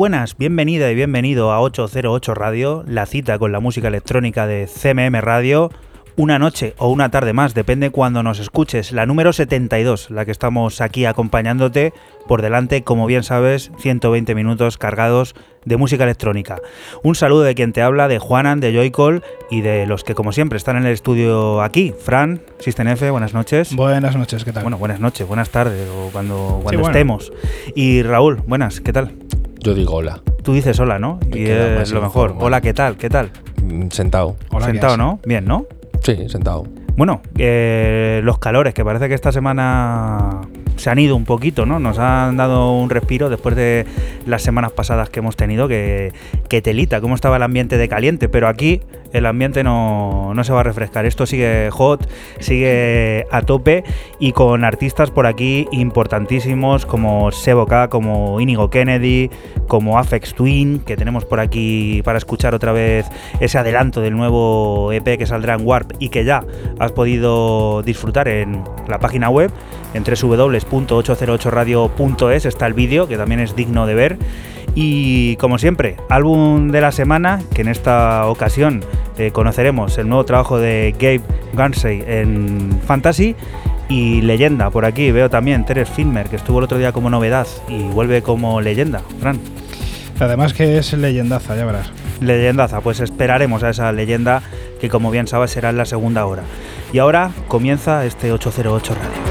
Buenas, bienvenida y bienvenido a 808 Radio, la cita con la música electrónica de CMM Radio. Una noche o una tarde más, depende cuando nos escuches. La número 72, la que estamos aquí acompañándote. Por delante, como bien sabes, 120 minutos cargados de música electrónica. Un saludo de quien te habla, de Juanan, de Joycall y de los que como siempre están en el estudio aquí. Fran, System F, buenas noches. Buenas noches, ¿qué tal? Bueno, buenas noches, buenas tardes o cuando, cuando estemos. Y Raúl, buenas, ¿qué tal? Yo digo hola. Tú dices hola, ¿no? y es lo mejor. Hola, ¿qué tal? ¿Qué tal? Sentado. sentado, ¿no? Bien, ¿no? Sí, sentado. Bueno, eh, los calores, que parece que esta semana se han ido un poquito, ¿no? Nos han dado un respiro después de las semanas pasadas que hemos tenido, que, que telita, cómo estaba el ambiente de caliente, pero aquí el ambiente no, se va a refrescar. Esto sigue hot, sigue a tope y con artistas por aquí importantísimos como Sebo K, como Inigo Kennedy, como Afex Twin, que tenemos por aquí para escuchar otra vez ese adelanto del nuevo EP que saldrá en Warp y que ya has podido disfrutar en la página web en www.808radio.es está el vídeo que también es digno de ver y como siempre, álbum de la semana, que en esta ocasión eh, conoceremos el nuevo trabajo de Gabe Gansey en Fantasy. Y leyenda, por aquí veo también Teres Filmer, que estuvo el otro día como novedad y vuelve como leyenda. Fran. Además que es leyendaza, ya verás. Leyendaza, pues esperaremos a esa leyenda que como bien sabes será en la segunda hora. Y ahora comienza este 808 Radio.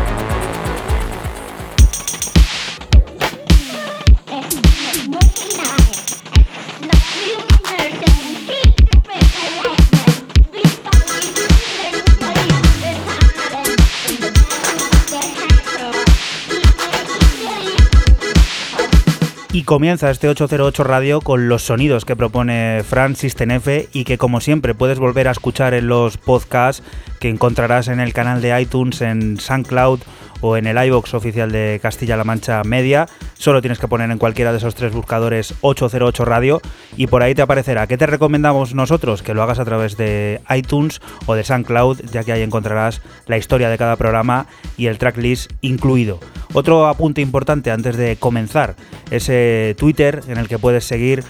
Comienza este 808 Radio con los sonidos que propone Francis Tenefe y que como siempre puedes volver a escuchar en los podcasts que encontrarás en el canal de iTunes, en SoundCloud o en el iBox oficial de Castilla-La Mancha Media. Solo tienes que poner en cualquiera de esos tres buscadores 808 Radio y por ahí te aparecerá. ¿Qué te recomendamos nosotros? Que lo hagas a través de iTunes o de SoundCloud, ya que ahí encontrarás la historia de cada programa y el tracklist incluido. Otro apunte importante antes de comenzar, ese Twitter en el que puedes seguir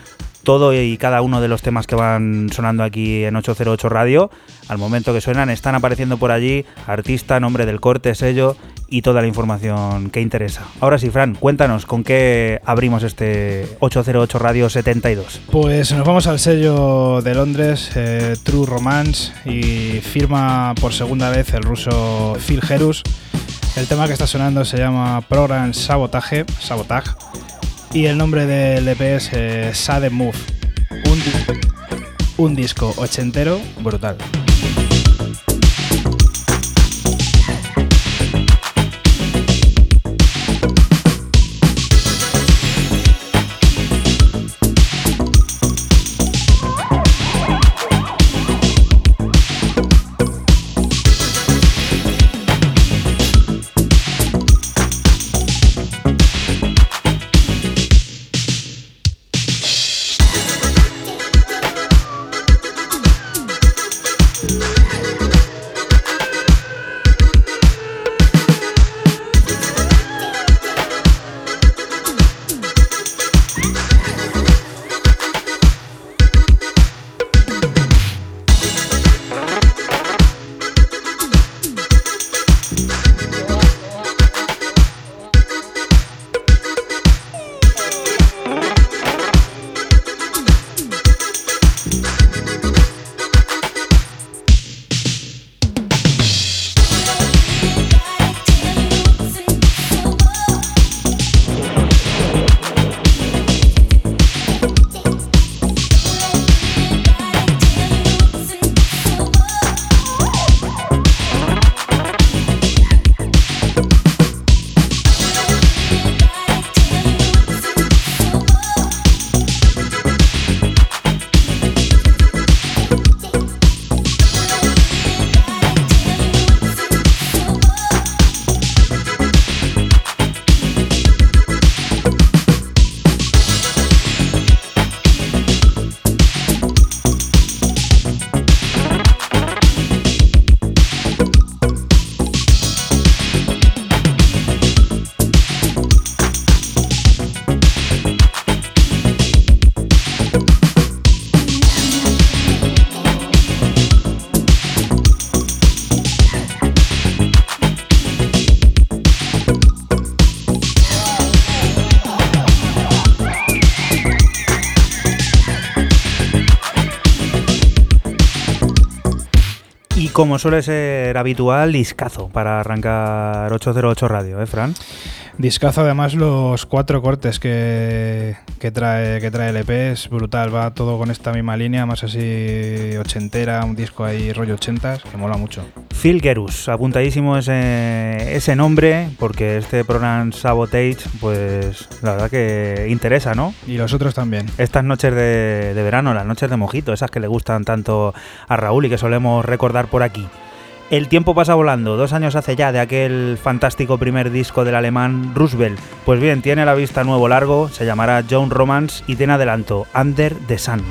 todo y cada uno de los temas que van sonando aquí en 808 Radio. Al momento que suenan están apareciendo por allí artista, nombre del corte, sello y toda la información que interesa. Ahora sí, Fran, cuéntanos con qué abrimos este 808 Radio 72. Pues nos vamos al sello de Londres, eh, True Romance, y firma por segunda vez el ruso Phil Jerus. El tema que está sonando se llama Program Sabotage, Sabotage y el nombre del EP es eh, Sade Move. Un disco ochentero brutal. Suele ser habitual, discazo para arrancar 808 Radio, ¿eh, Fran? Discazo además los cuatro cortes que, trae, que trae el EP, es brutal, va todo con esta misma línea, más así ochentera, un disco ahí rollo ochentas, que mola mucho. Phil Gerus, apuntadísimo ese, ese nombre, porque este programa Sabotage, pues la verdad que interesa, ¿no? Y los otros también. Estas noches de, de verano, las noches de mojito, esas que le gustan tanto a Raúl y que solemos recordar por aquí. El tiempo pasa volando, dos años hace ya de aquel fantástico primer disco del alemán Roosevelt. Pues bien, tiene la vista nuevo largo, se llamará John Romance y tiene adelanto Under the Sun.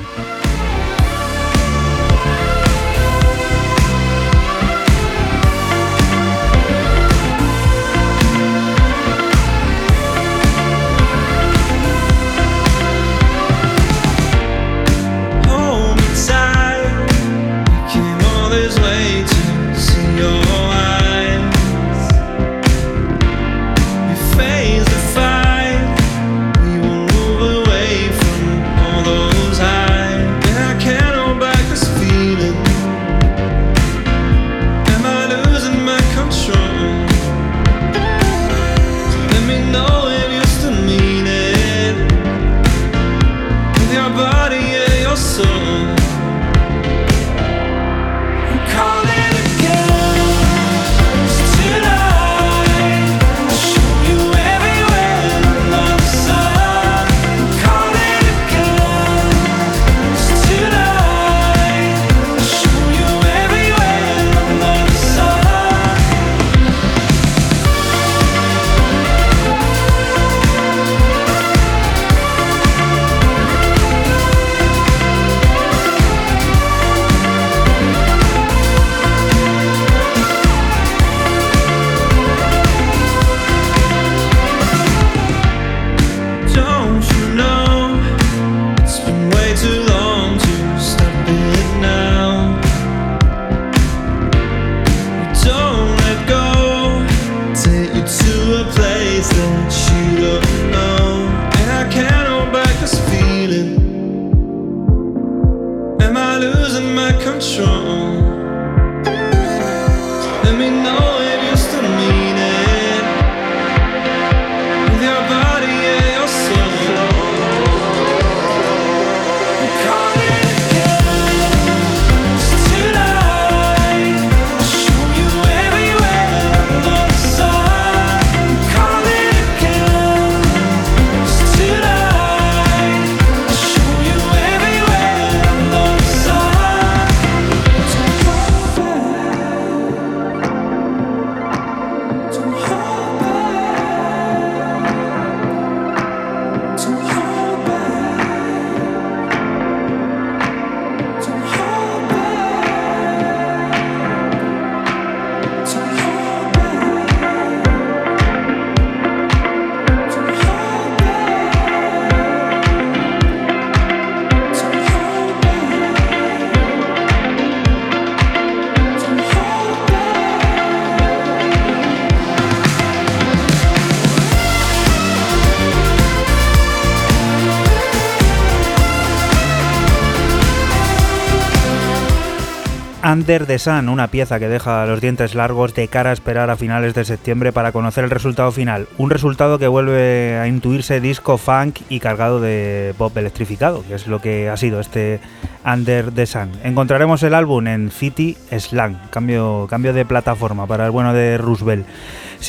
Under the Sun, una pieza que deja los dientes largos de cara a esperar a finales de septiembre para conocer el resultado final. Un resultado que vuelve a intuirse disco funk y cargado de pop electrificado, que es lo que ha sido este Under the Sun. Encontraremos el álbum en City Slang, cambio, cambio de plataforma para el bueno de Roosevelt.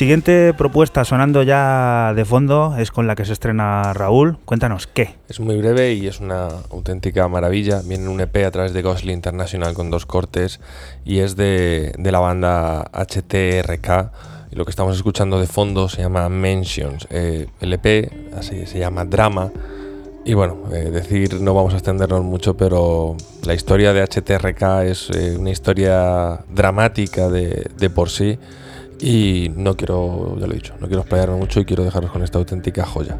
Siguiente propuesta sonando ya de fondo es con la que se estrena Raúl. Cuéntanos qué. Es muy breve y es una auténtica maravilla. Viene un EP a través de Ghostly International con dos cortes y es de, la banda HTRK. Y lo que estamos escuchando de fondo se llama Mentions. Eh, el EP así se llama Drama. Y bueno, eh, decir, no vamos a extendernos mucho, pero la historia de HTRK es eh, una historia dramática de, de por sí y no quiero, ya lo he dicho, no quiero explayarme mucho y quiero dejaros con esta auténtica joya.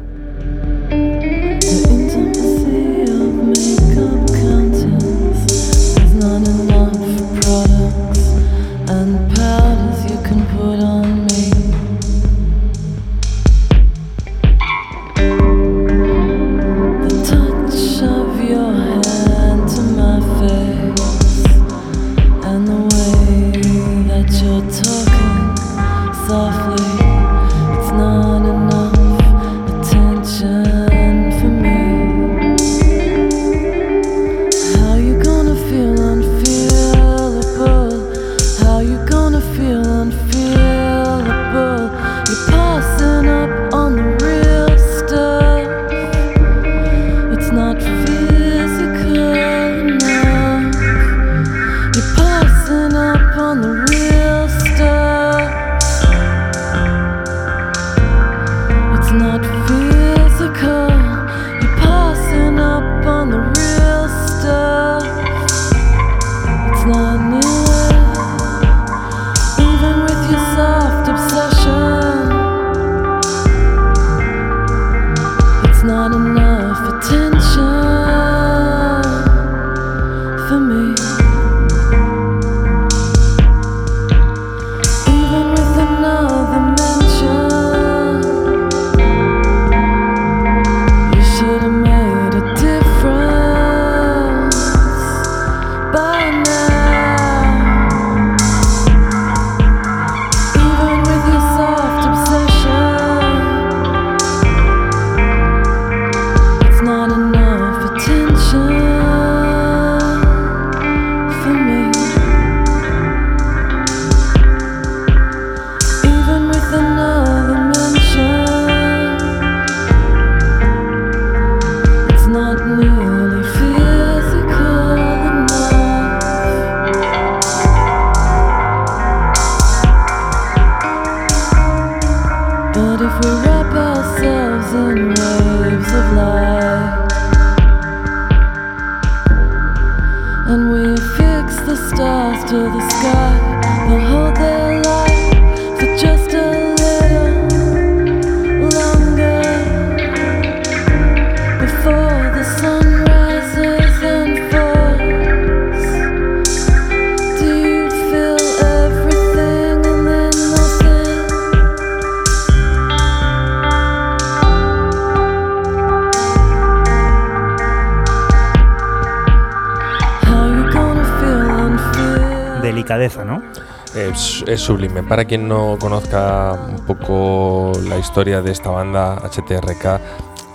Es sublime. Para quien no conozca un poco la historia de esta banda HTRK,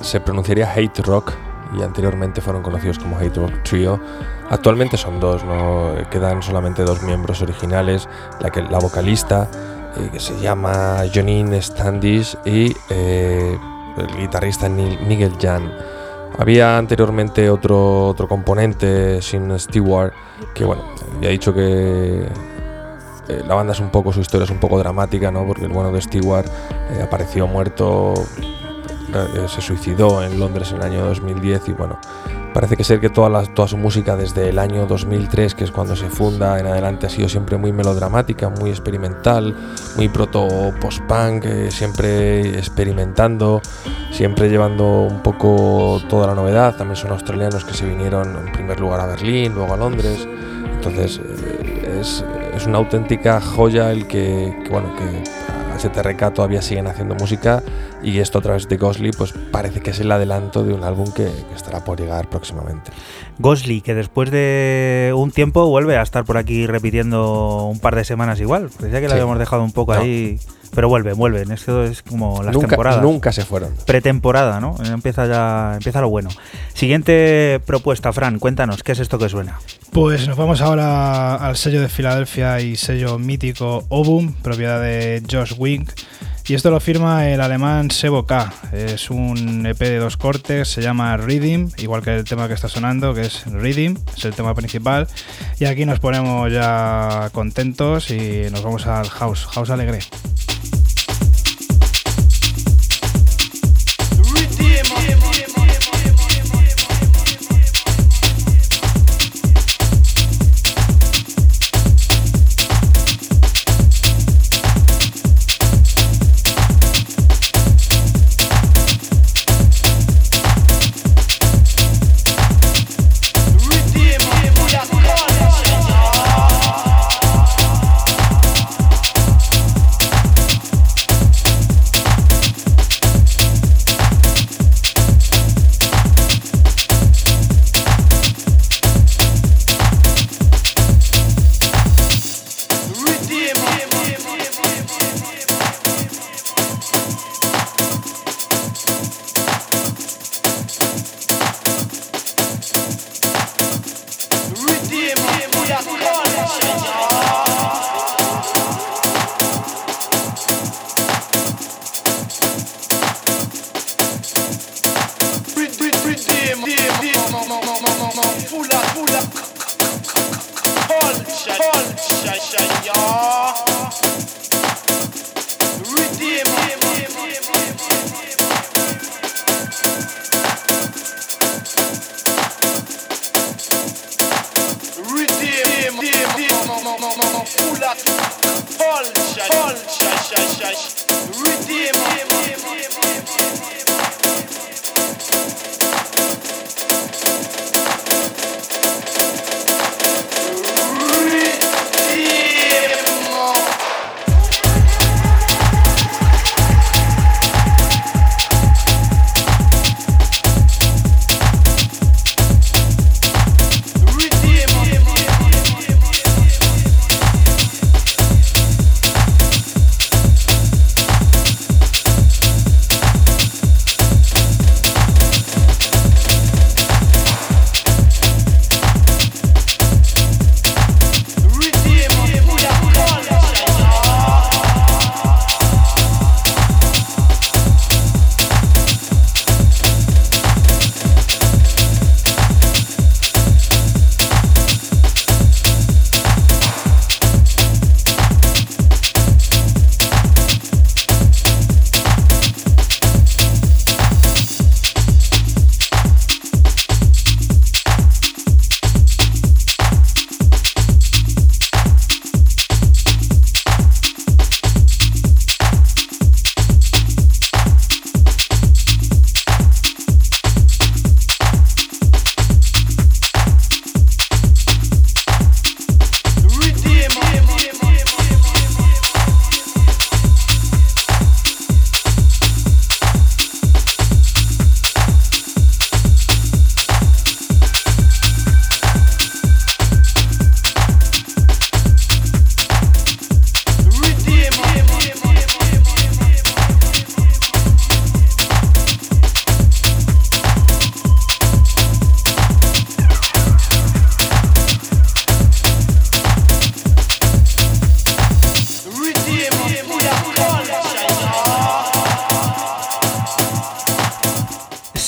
se pronunciaría Hate Rock y anteriormente fueron conocidos como Hate Rock Trio. Actualmente son dos, ¿no? quedan solamente dos miembros originales, la, que, la vocalista eh, que se llama Janine Standish y eh, el guitarrista Nigel Jan. Había anteriormente otro, otro componente, Sin Stewart, que bueno, había dicho que eh, la banda es un poco, su historia es un poco dramática, ¿no? Porque el bueno de Stewart eh, apareció muerto, eh, se suicidó en Londres en el año 2010 y bueno, parece que ser que toda, toda su música desde el año 2003, que es cuando se funda en adelante, ha sido siempre muy melodramática, muy experimental, muy proto-post-punk, siempre experimentando, siempre llevando un poco toda la novedad. También son australianos que se vinieron en primer lugar a Berlín, luego a Londres. Entonces es es una auténtica joya el que, bueno, que STRK todavía siguen haciendo música y esto a través de Ghostly pues parece que es el adelanto de un álbum que, estará por llegar próximamente. Ghostly, que después de un tiempo vuelve a estar por aquí repitiendo un par de semanas igual. Parecía que lo habíamos dejado un poco ahí. Pero vuelve, vuelven. Esto es como las temporadas. Nunca se fueron. Pretemporada, ¿no? Empieza ya, empieza lo bueno. Siguiente propuesta, Fran, cuéntanos, ¿qué es esto que suena? Pues nos vamos ahora al sello de Filadelfia y sello mítico Obum, propiedad de Josh Wink. Y esto lo firma el alemán Sebo K. Es un EP de dos cortes, se llama Reading, igual que el tema que está sonando, que es Reading, es el tema principal. Y aquí nos ponemos ya contentos y nos vamos al house, house alegre.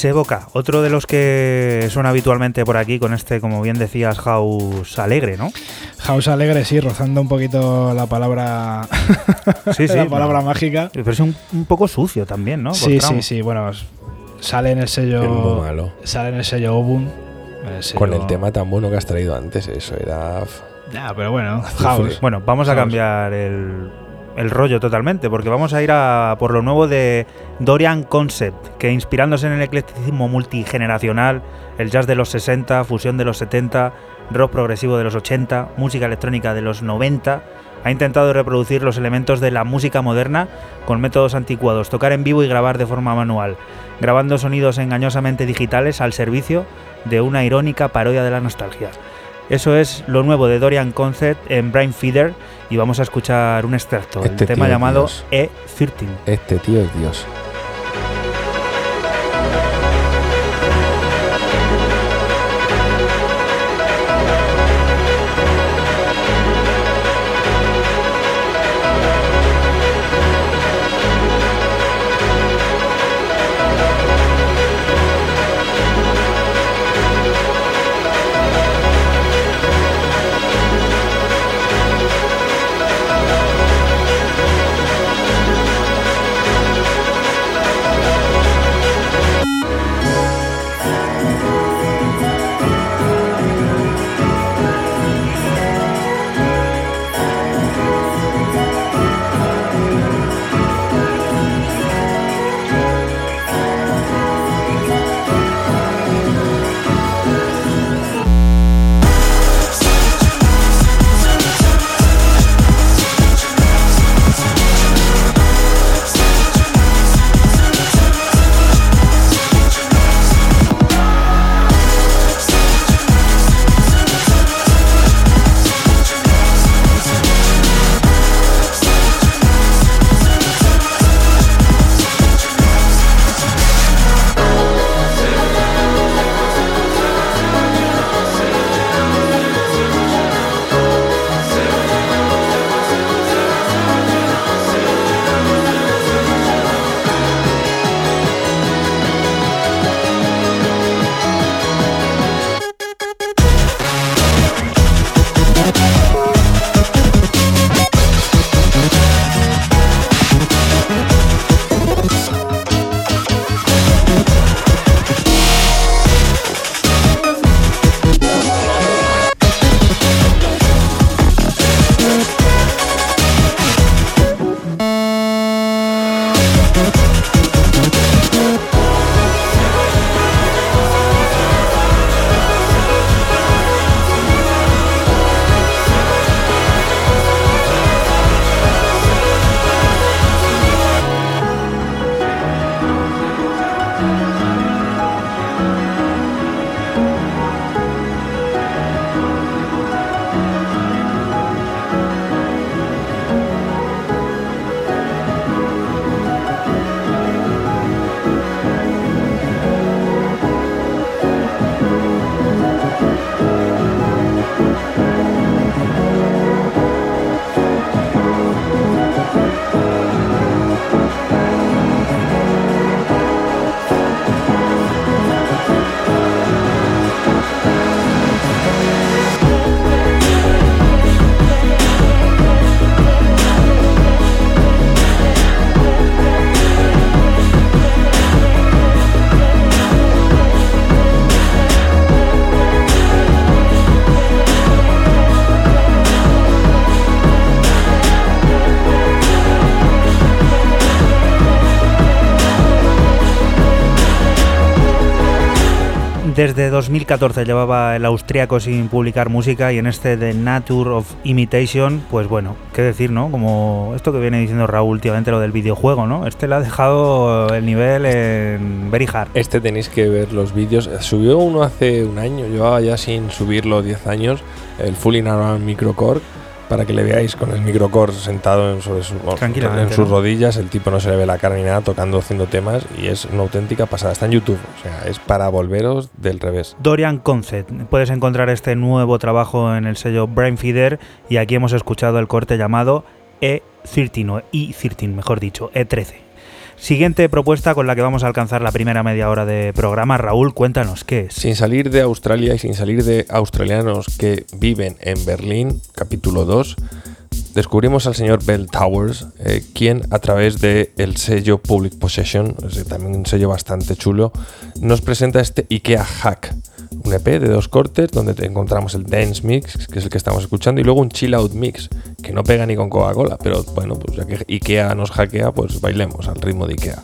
Boca, otro de los que son habitualmente por aquí con este, como bien decías, house alegre, ¿no? House alegre, sí, rozando un poquito la palabra, sí, sí, la palabra mágica. Pero es un, poco sucio también, ¿no? sí, sí, sí, bueno, sale en el sello, malo. sale en el sello Obun. Con el tema tan bueno que has traído antes, eso era... Ya, pero bueno, house. Bueno, vamos a cambiar el el rollo totalmente, porque vamos a ir a por lo nuevo de Dorian Concept, que inspirándose en el eclecticismo multigeneracional, el jazz de los 60, fusión de los 70, rock progresivo de los 80, música electrónica de los 90, ha intentado reproducir los elementos de la música moderna con métodos anticuados, tocar en vivo y grabar de forma manual, grabando sonidos engañosamente digitales al servicio de una irónica parodia de la nostalgia. Eso es lo nuevo de Dorian Concept en Brain Feeder y vamos a escuchar un extracto, el este tema llamado E13. Este tío es Dios. Desde 2014 llevaba el austríaco sin publicar música y en este The Nature of Imitation, pues bueno, qué decir, ¿no? Como esto que viene diciendo Raúl últimamente, lo del videojuego, ¿no? Este le ha dejado el nivel en very hard. Este tenéis que ver los vídeos. Subió uno hace un año, llevaba ya sin subirlo 10 años, el Fully Around Microcore para que le veáis con el microcore sentado en, sobre en sus rodillas, el tipo no se le ve la cara ni nada, tocando, haciendo temas y es una auténtica pasada. Está en YouTube, o sea, es para volveros del revés. Dorian Concept, puedes encontrar este nuevo trabajo en el sello Brain Feeder y aquí hemos escuchado el corte llamado E13 o E13, mejor dicho, E13. Siguiente propuesta con la que vamos a alcanzar la primera media hora de programa. Raúl, cuéntanos qué es. Sin salir de Australia y sin salir de australianos que viven en Berlín, capítulo 2, descubrimos al señor Bell Towers, eh, quien a través del el sello Public Possession, también un sello bastante chulo, nos presenta este IKEA Hack un EP de dos cortes donde encontramos el Dance Mix, que es el que estamos escuchando, y luego un Chill Out Mix, que no pega ni con Coca-Cola, pero bueno, pues ya que Ikea nos hackea, pues bailemos al ritmo de Ikea.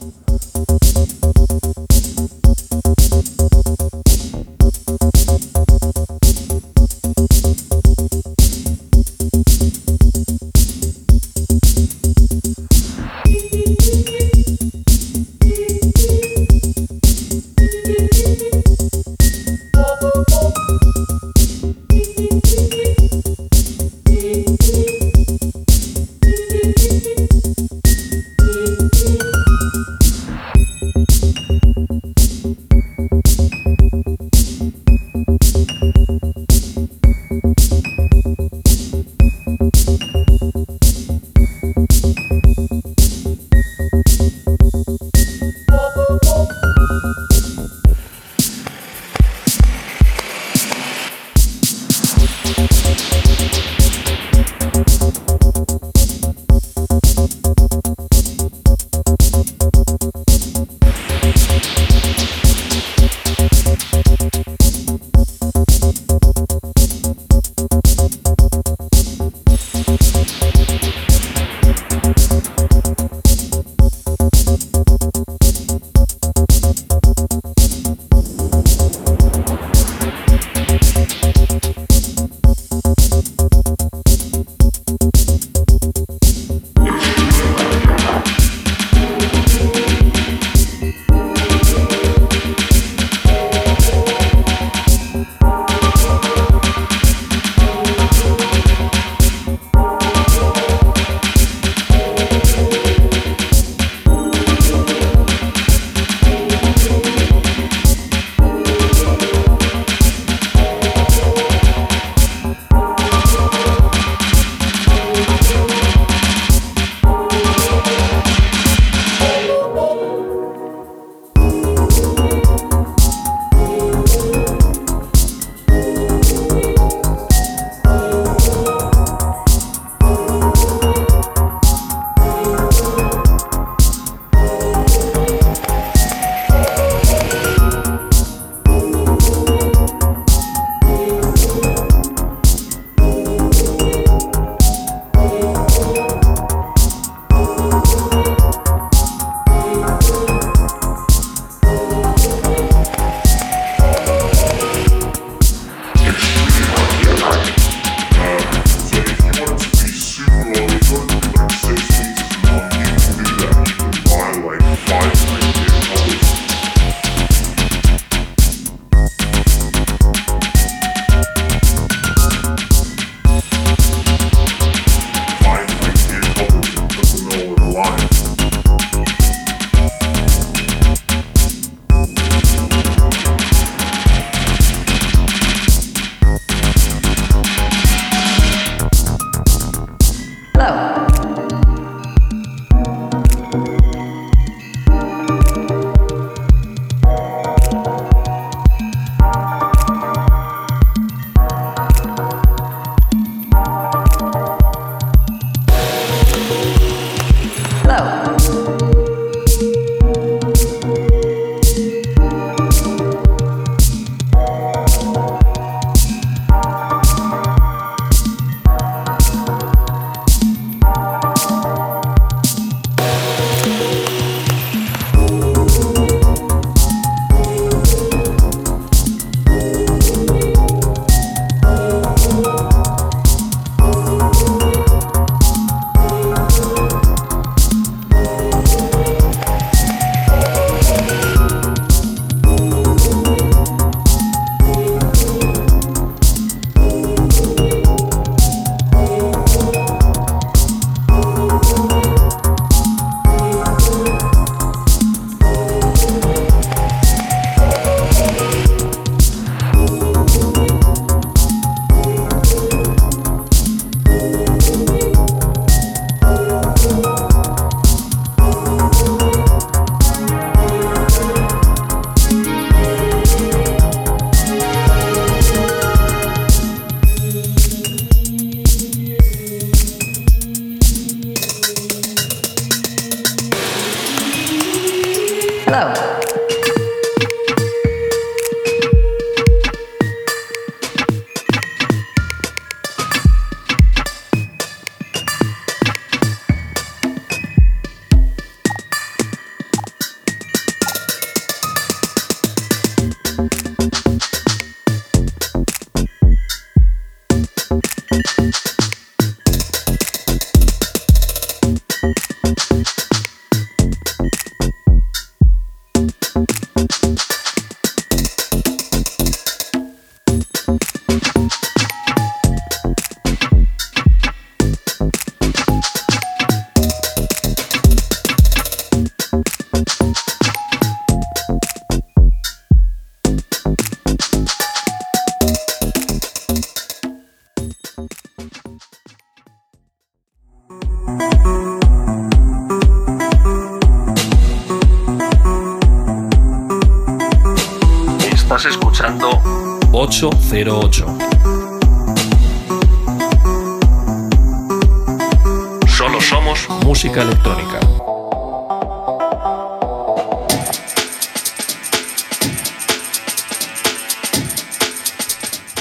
Solo somos música electrónica.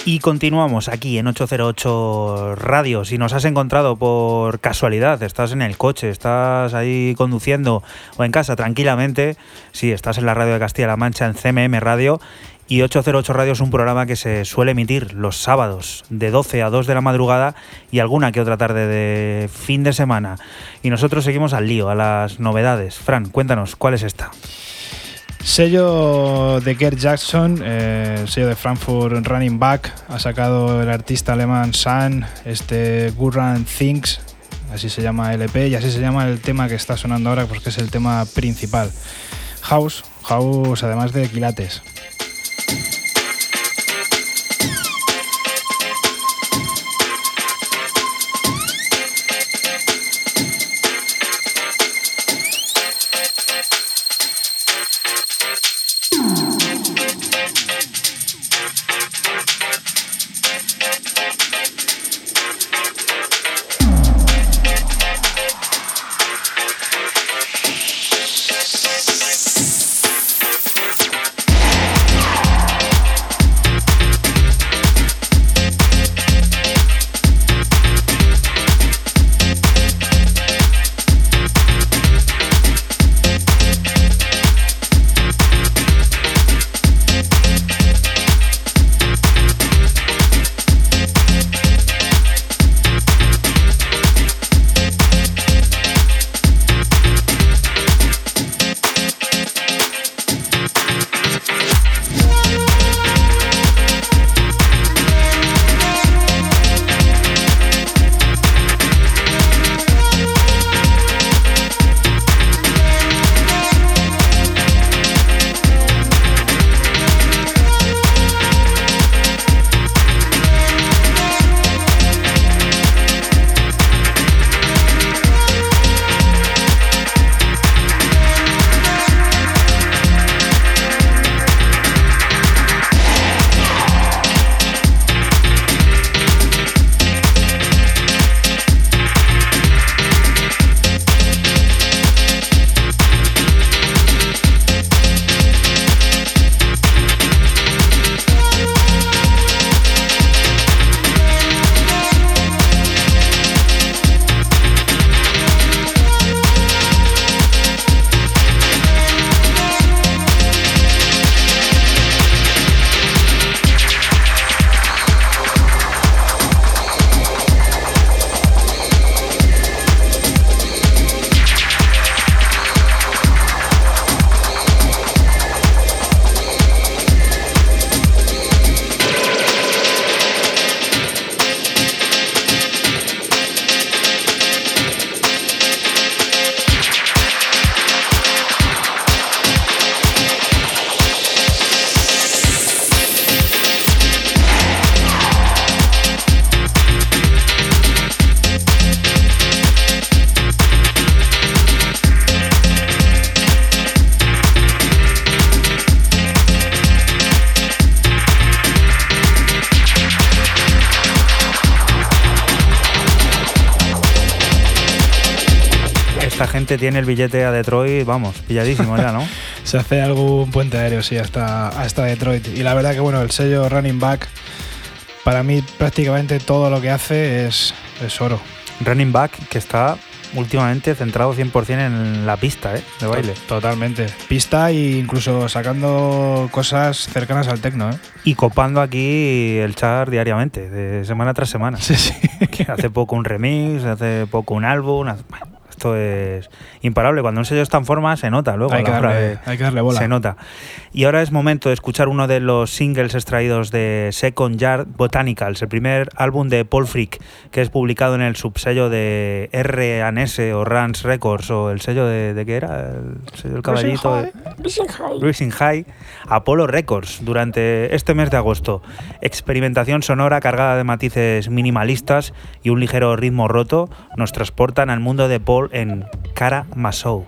Y continuamos aquí en 808 Radio. Si nos has encontrado por casualidad, estás en el coche, estás ahí conduciendo o en casa tranquilamente, si estás en la radio de Castilla-La Mancha en CMM Radio, y 808 Radio es un programa que se suele emitir los sábados de 12 a 2 de la madrugada y alguna que otra tarde de fin de semana. Y nosotros seguimos al lío, a las novedades. Fran, cuéntanos, ¿cuál es esta? Sello de Gerd Jackson, eh, sello de Frankfurt Running Back, ha sacado el artista alemán San, este Gurran Things, así se llama el EP y así se llama el tema que está sonando ahora porque es el tema principal. House, House además de quilates. Gente tiene el billete a Detroit, vamos, pilladísimo ya, ¿no? Se hace algún puente aéreo, sí, hasta, hasta Detroit. Y la verdad que, bueno, el sello Running Back, para mí prácticamente todo lo que hace es, es oro. Running Back, que está últimamente centrado 100% en la pista ¿eh? de baile. Totalmente. Pista e incluso sacando cosas cercanas al tecno. ¿eh? Y copando aquí el char diariamente, de semana tras semana. Sí, sí. hace poco un remix, hace poco un álbum. Esto es imparable. Cuando un sello está en forma, se nota luego. Hay, que darle, hay que darle bola. Se nota. Y ahora es momento de escuchar uno de los singles extraídos de Second Yard Botanicals, el primer álbum de Paul Frick, que es publicado en el subsello de R&S o Rans Records, o el sello de, de ¿qué era? El sello del caballito. Rising High. Apollo Records, durante este mes de agosto. Experimentación sonora cargada de matices minimalistas y un ligero ritmo roto nos transportan al mundo de Paul en Cara Masou.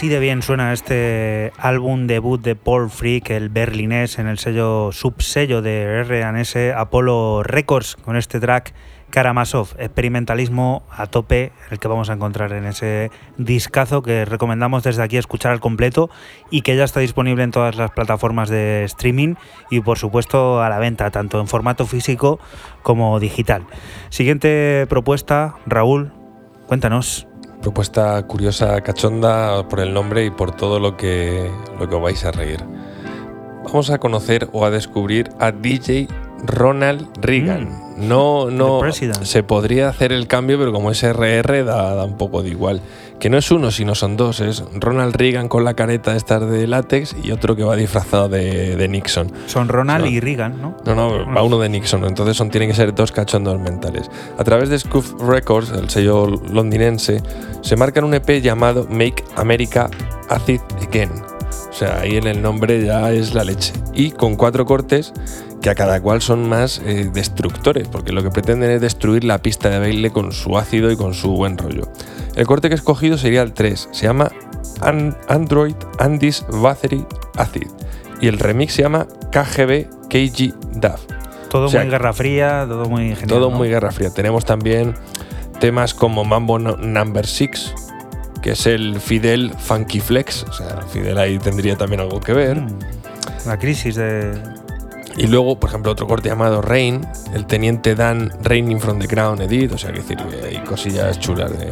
Así de bien suena este álbum debut de Paul Freak, el berlinés, en el sello subsello de R&S Apollo Records, con este track Karamazov, experimentalismo a tope, el que vamos a encontrar en ese discazo que recomendamos desde aquí escuchar al completo y que ya está disponible en todas las plataformas de streaming y por supuesto a la venta, tanto en formato físico como digital. Siguiente propuesta, Raúl, cuéntanos. Propuesta curiosa, cachonda por el nombre y por todo lo que, lo que os vais a reír. Vamos a conocer o a descubrir a DJ Ronald Reagan. No, no. President. Se podría hacer el cambio, pero como es RR da, da un poco de igual. Que no es uno, sino son dos. Es Ronald Reagan con la careta esta de látex y otro que va disfrazado de, de Nixon. Son Ronald O sea, y Reagan, ¿no? No, no, va uno de Nixon, entonces son, tienen que ser dos cachondos mentales. A través de Scoof Records, el sello londinense, se marcan un EP llamado Make America Acid Again. O sea, ahí en el nombre ya es la leche. Y con cuatro cortes que a cada cual son más eh, destructores, porque lo que pretenden es destruir la pista de baile con su ácido y con su buen rollo. El corte que he escogido sería el 3, se llama An- Android Andy's Battery Acid y el remix se llama KGB KG DAF. Todo O sea, muy guerra fría, todo muy genial. Todo ¿no? muy guerra fría. Tenemos también temas como Mambo No- Number 6, que es el Fidel Funky Flex. O sea, Fidel ahí tendría también algo que ver. Mm. La crisis de. Y luego, por ejemplo, otro corte llamado Rain, el Teniente Dan Raining from the Ground Edit. O sea, que decir, hay cosillas chulas de.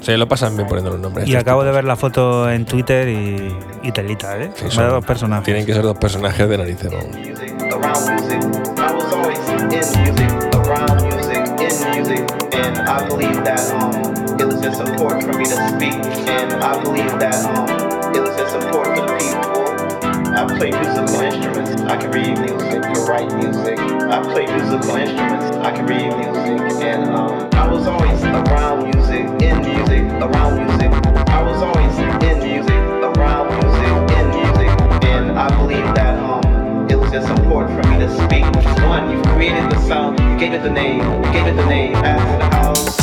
O sea, lo pasan bien poniendo los nombres. Y acabo de tipos. ver la foto en Twitter y, y telita, ¿eh? Sí, Me son- dos personajes. Tienen que ser dos personajes de narices. ¿no? I play musical instruments. I can read music, can write music. I play musical instruments. I can read music, and um I was always around music, in music, around music. I was always in music, around music, in music, and I believe that um it was just important for me to speak. One, you created the sound, you gave it the name, you gave it the name as the house.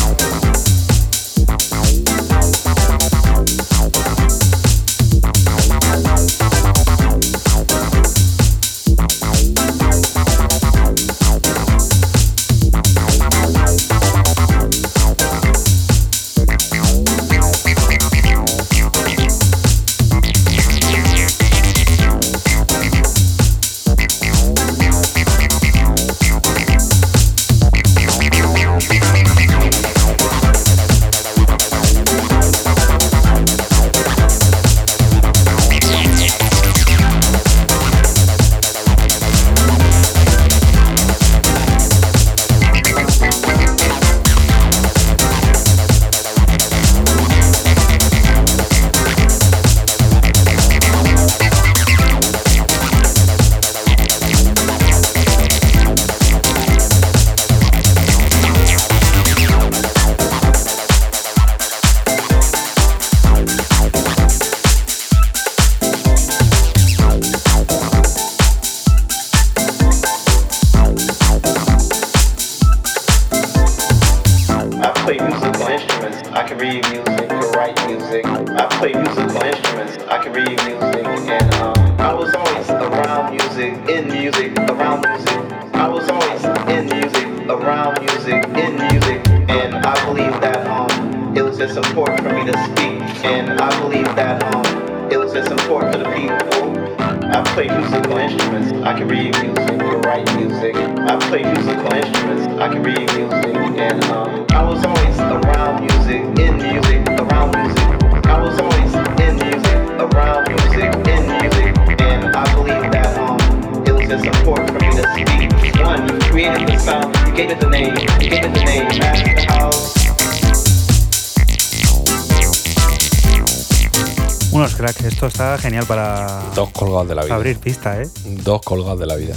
Abrir pista, ¿eh? Dos colgados de la vida.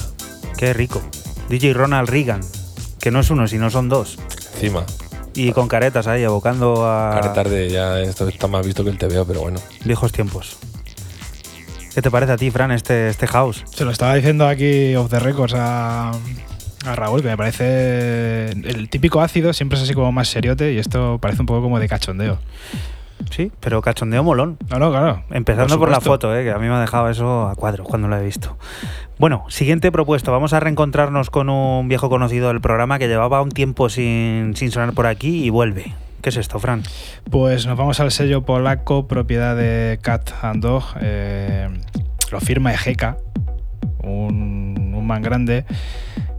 Qué rico. DJ Ronald Reagan. Que no es uno, sino son dos. Encima. Y con caretas ahí, evocando a Cara tarde ya esto está más visto que el TVO, pero bueno. viejos tiempos. ¿Qué te parece a ti, Fran, este, este house? Se lo estaba diciendo aquí off the records a, a Raúl, que me parece. El típico ácido siempre es así como más seriote y esto parece un poco como de cachondeo. Sí, pero cachondeo molón. No, no, claro. Empezando por, la foto, eh, que a mí me ha dejado eso a cuadro cuando lo he visto. Bueno, siguiente propuesto. Vamos a reencontrarnos con un viejo conocido del programa que llevaba un tiempo sin, sin sonar por aquí y vuelve. ¿Qué es esto, Fran? Pues nos vamos al sello polaco, propiedad de Cat and Dog. eh, lo firma Ejeka, un, un man grande.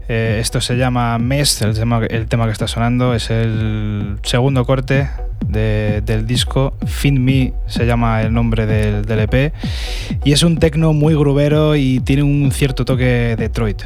Eh, esto se llama Mes, el tema, el tema que está sonando. Es el segundo corte de- del disco. Fin Me se llama el nombre del, del EP. Y es un tecno muy grubero y tiene un cierto toque Detroit.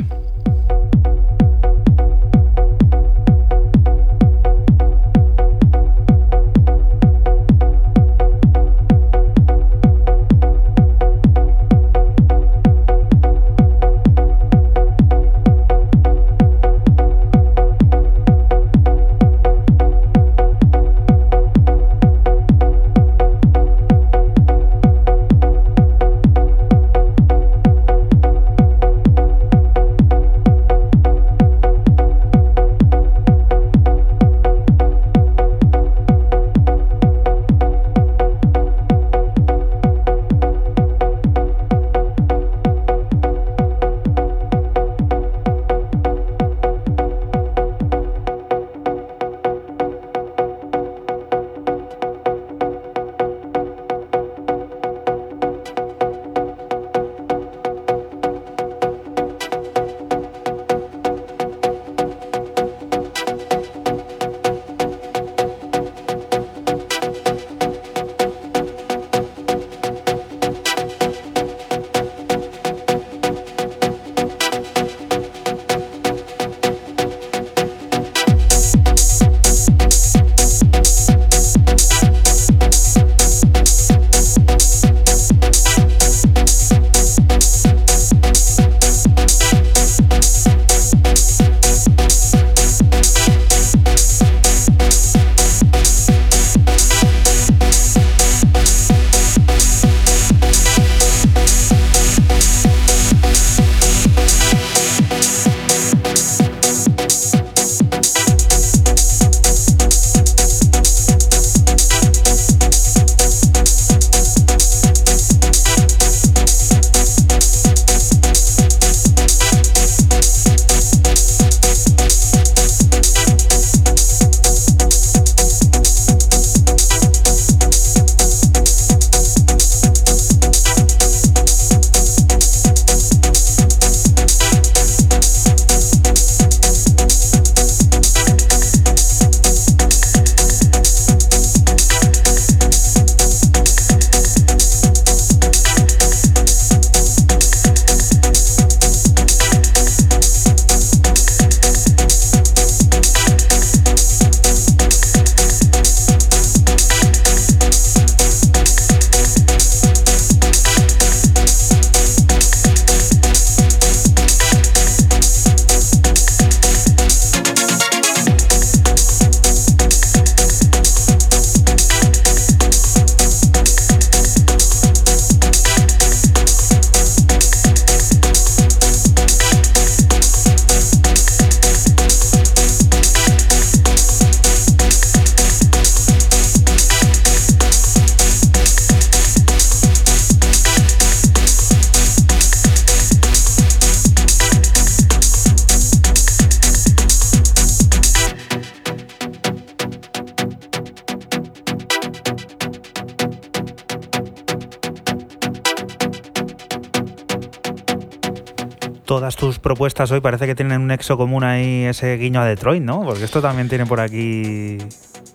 Hoy parece que tienen un nexo común ahí, ese guiño a Detroit, ¿no? Porque esto también tiene por aquí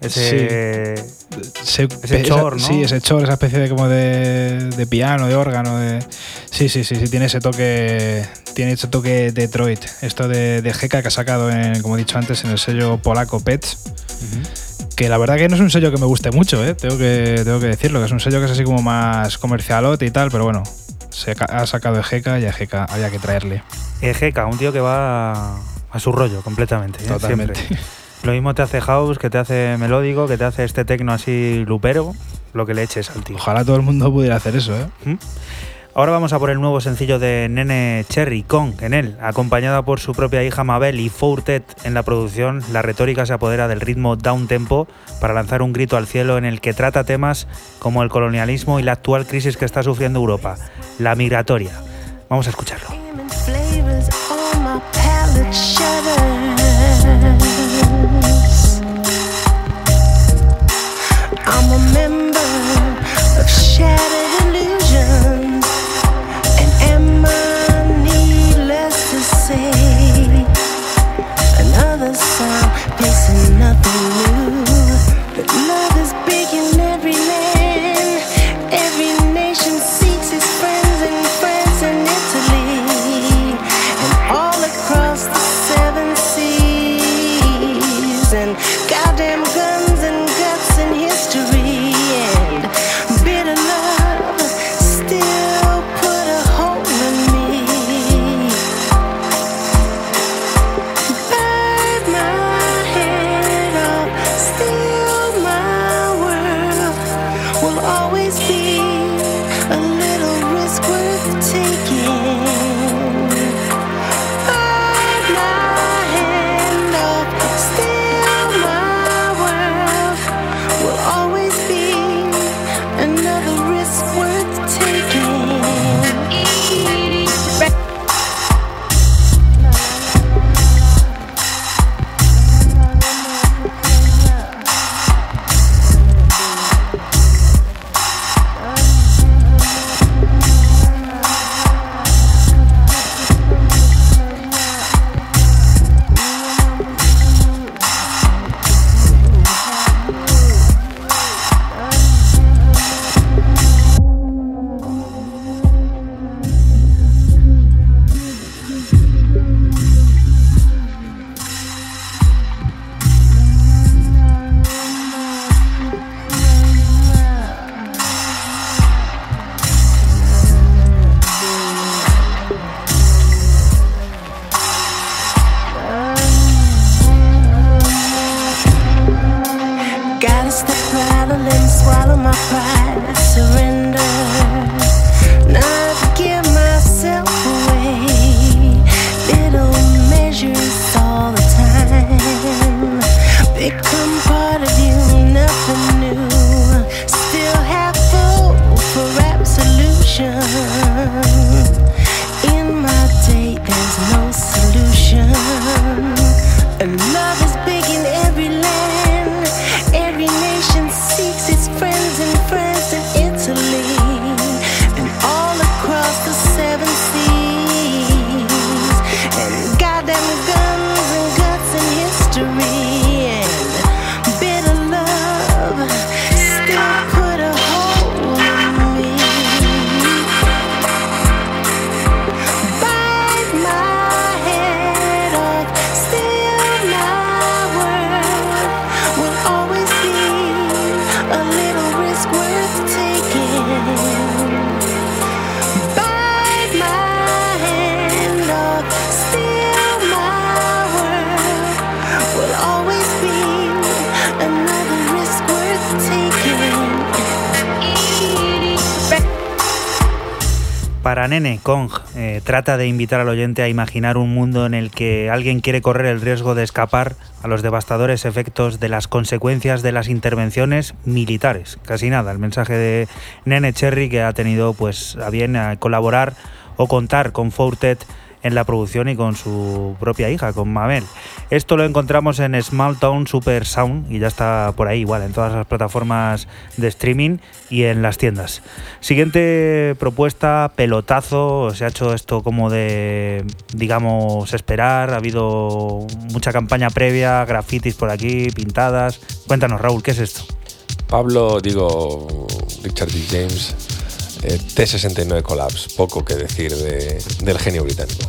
ese, Se- ese esa- chor, ¿no? Sí, ese chor, esa especie de como de, de piano, de órgano, de. Sí, sí, sí, sí, tiene ese toque. Tiene ese toque Detroit. Esto de, de Heka que ha sacado en, como he dicho antes, en el sello polaco Pets. Que la verdad que no es un sello que me guste mucho, ¿eh? tengo, que, tengo que decirlo, que es un sello que es así como más comercialote y tal, pero bueno, se ha sacado de Heka y a Heka había que traerle. Ejeca, un tío que va a su rollo completamente. ¿eh? Totalmente. Siempre. Lo mismo te hace house, que te hace melódico, que te hace este tecno así lupero, lo que le eches al tío. Ojalá todo el mundo pudiera hacer eso, ¿eh? ¿Mm? Ahora vamos a por el nuevo sencillo de Nene Cherry, Kong, en él, acompañada por su propia hija Mabel y Fourtet en la producción, la retórica se apodera del ritmo down tempo para lanzar un grito al cielo en el que trata temas como el colonialismo y la actual crisis que está sufriendo Europa, la migratoria. Vamos a escucharlo. Shudders. I'm a member of shattered illusions, and am I needless to say? Another sound facing nothing de invitar al oyente a imaginar un mundo en el que alguien quiere correr el riesgo de escapar a los devastadores efectos de las consecuencias de las intervenciones militares. Casi nada, el mensaje de Nene Cherry que ha tenido pues a bien a colaborar o contar con Fourtet en la producción y con su propia hija, con Mabel. Esto lo encontramos en Small Town Super Sound y ya está por ahí igual en todas las plataformas de streaming y en las tiendas. Siguiente propuesta, pelotazo, se ha hecho esto como de, digamos, esperar, ha habido mucha campaña previa, grafitis por aquí, pintadas. Cuéntanos Raúl, ¿qué es esto? Pablo, digo, Richard D. James, eh, T69 Collapse, poco que decir de- del genio británico.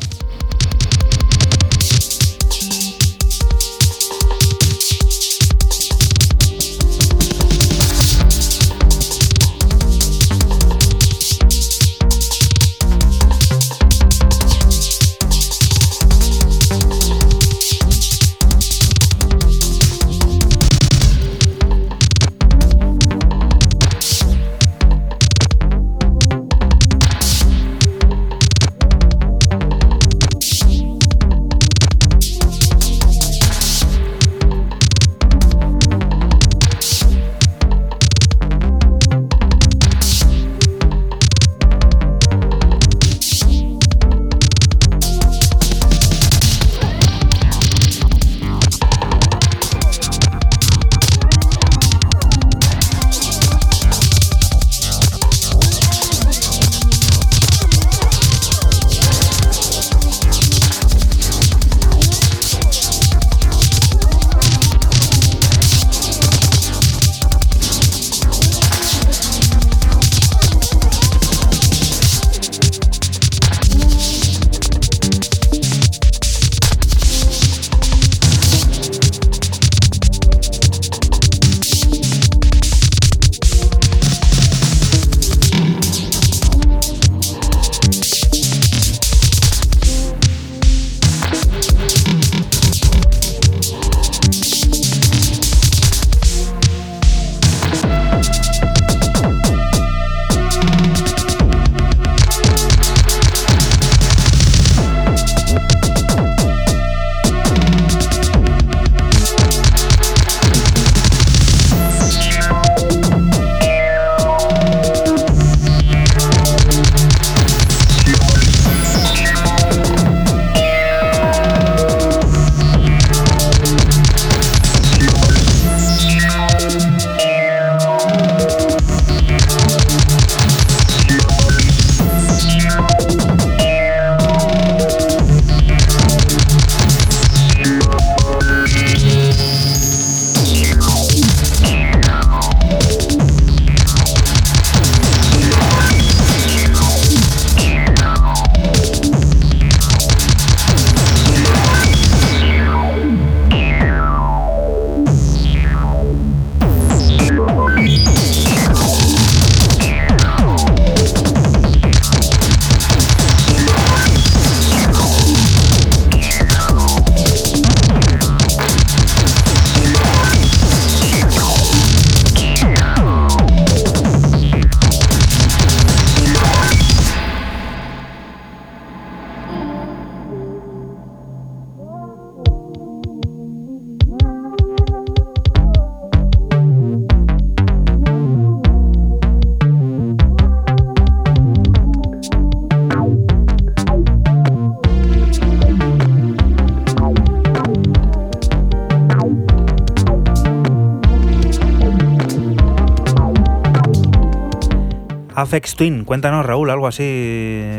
Afex Twin, cuéntanos Raúl, algo así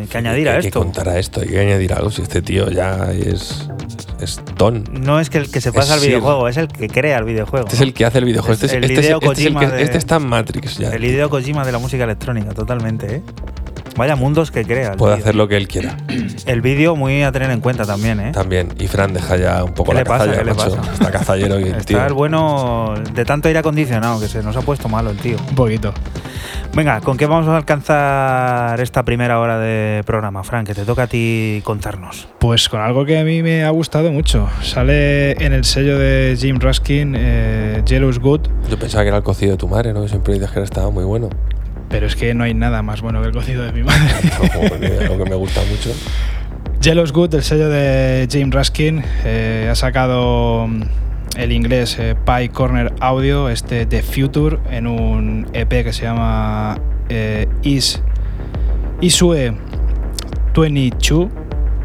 que añadir a Hay que esto. contar a esto, hay que añadir algo. Si este tío ya es, es. No es que el que se pasa al videojuego, es el que crea el videojuego. Este es el que hace el videojuego. Es Este, es, el este es- este es el que- de- este está en Matrix ya. El Hideo Kojima de la música electrónica, totalmente, ¿eh? Vaya mundos que crea. Puede hacer lo que él quiera. El vídeo muy a tener en cuenta también, ¿eh? También. Y Fran deja ya un poco ¿Qué la le pasa? cazalla, ¿Qué le macho. pasa? Está cazallero y el Está tío. el bueno de tanto aire acondicionado que se nos ha puesto malo el tío. Un poquito. Venga, ¿con qué vamos a alcanzar esta primera hora de programa, Frank? Que te toca a ti contarnos. Pues con algo que a mí me ha gustado mucho. Sale en el sello de Jim Ruskin, eh, Jealous Good, Yo pensaba que era el cocido de tu madre, ¿no? Que siempre dices que estaba muy bueno. Pero es que no hay nada más bueno que el cocido de mi madre. Que- algo que me gusta mucho. Jealous Good, el sello de Jim Ruskin, eh, ha sacado mm, el inglés eh, Pie Corner Audio, este The Future, en un EP que se llama eh, Is, Isue 22.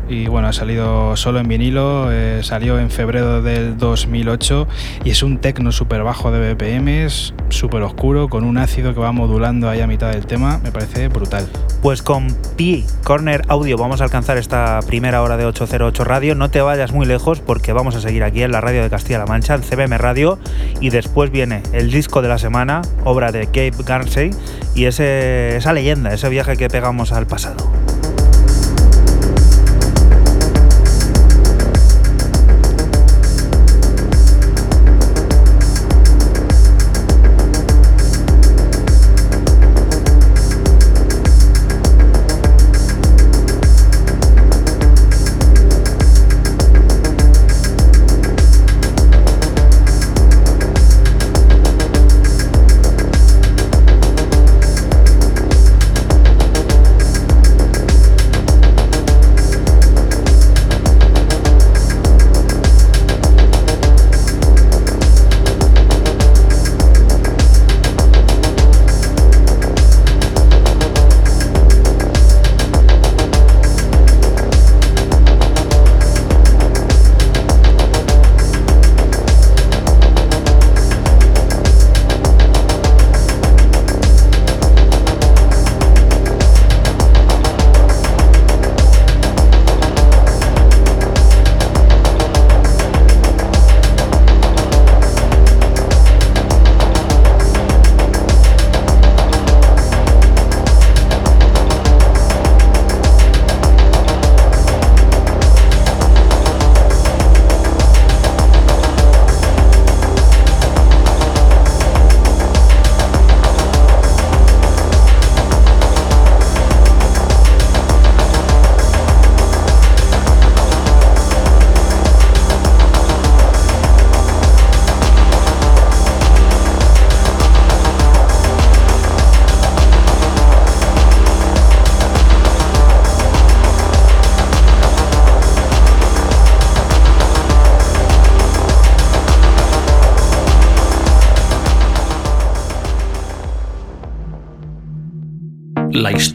Y bueno, ha salido solo en vinilo, eh, salió en febrero del 2008 y es un tecno súper bajo de BPMs, súper oscuro, con un ácido que va modulando ahí a mitad del tema, me parece brutal. Pues con Pi Corner Audio vamos a alcanzar esta primera hora de 808 Radio. No te vayas muy lejos porque vamos a seguir aquí en la radio de Castilla-La Mancha, en CBM Radio, y después viene el disco de la semana, obra de Gabe Garnsey, y esa leyenda, ese viaje que pegamos al pasado.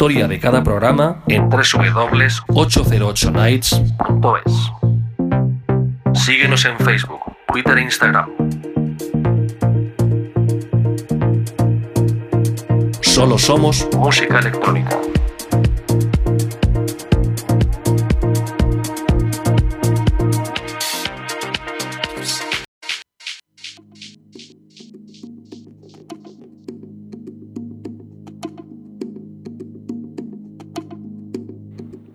Historia de cada programa en www.808nights.es. Síguenos en Facebook, Twitter e Instagram. Solo somos música electrónica.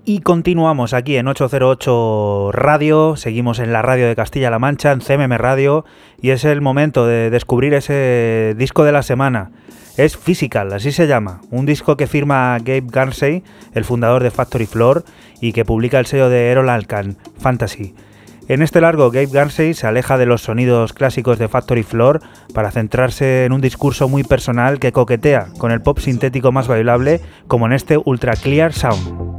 Y continuamos aquí en 808 Radio, seguimos en la radio de Castilla-La Mancha, en CMM Radio, y es el momento de descubrir ese disco de la semana. Es Physical, así se llama, un disco que firma Gabe Garnsey, el fundador de Factory Floor, y que publica el sello de Errol Alcan, Fantasy. En este largo, Gabe Garnsey se aleja de los sonidos clásicos de Factory Floor para centrarse en un discurso muy personal que coquetea con el pop sintético más bailable, como en este Ultra Clear Sound.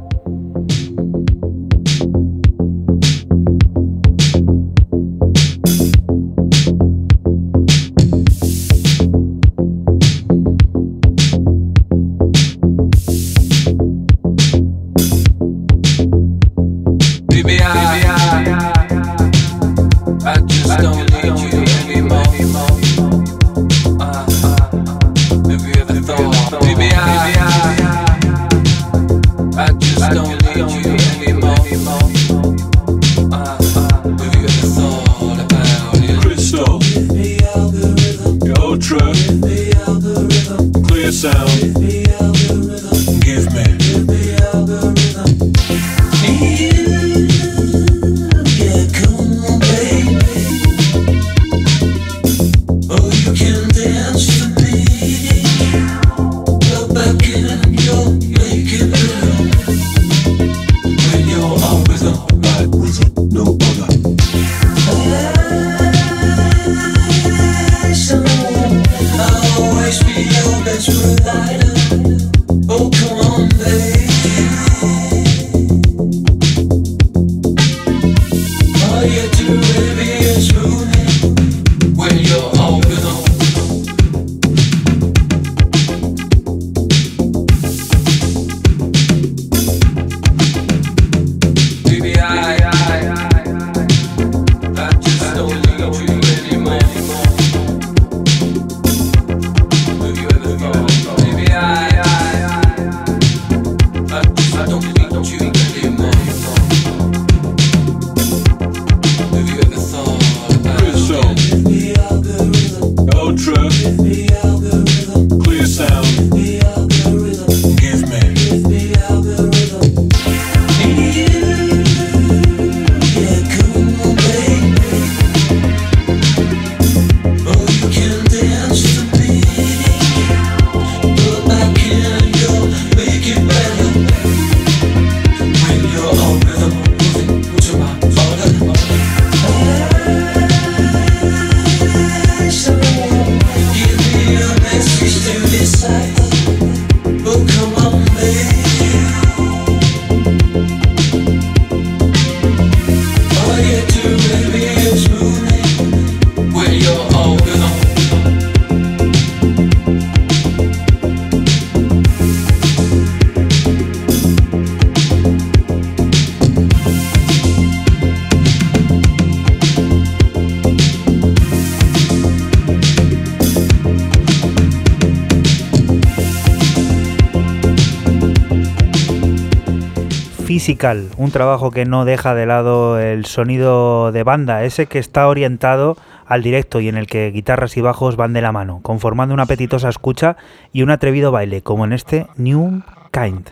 un trabajo que no deja de lado el sonido de banda, ese que está orientado al directo y en el que guitarras y bajos van de la mano, conformando una apetitosa escucha y un atrevido baile, como en este New Kind.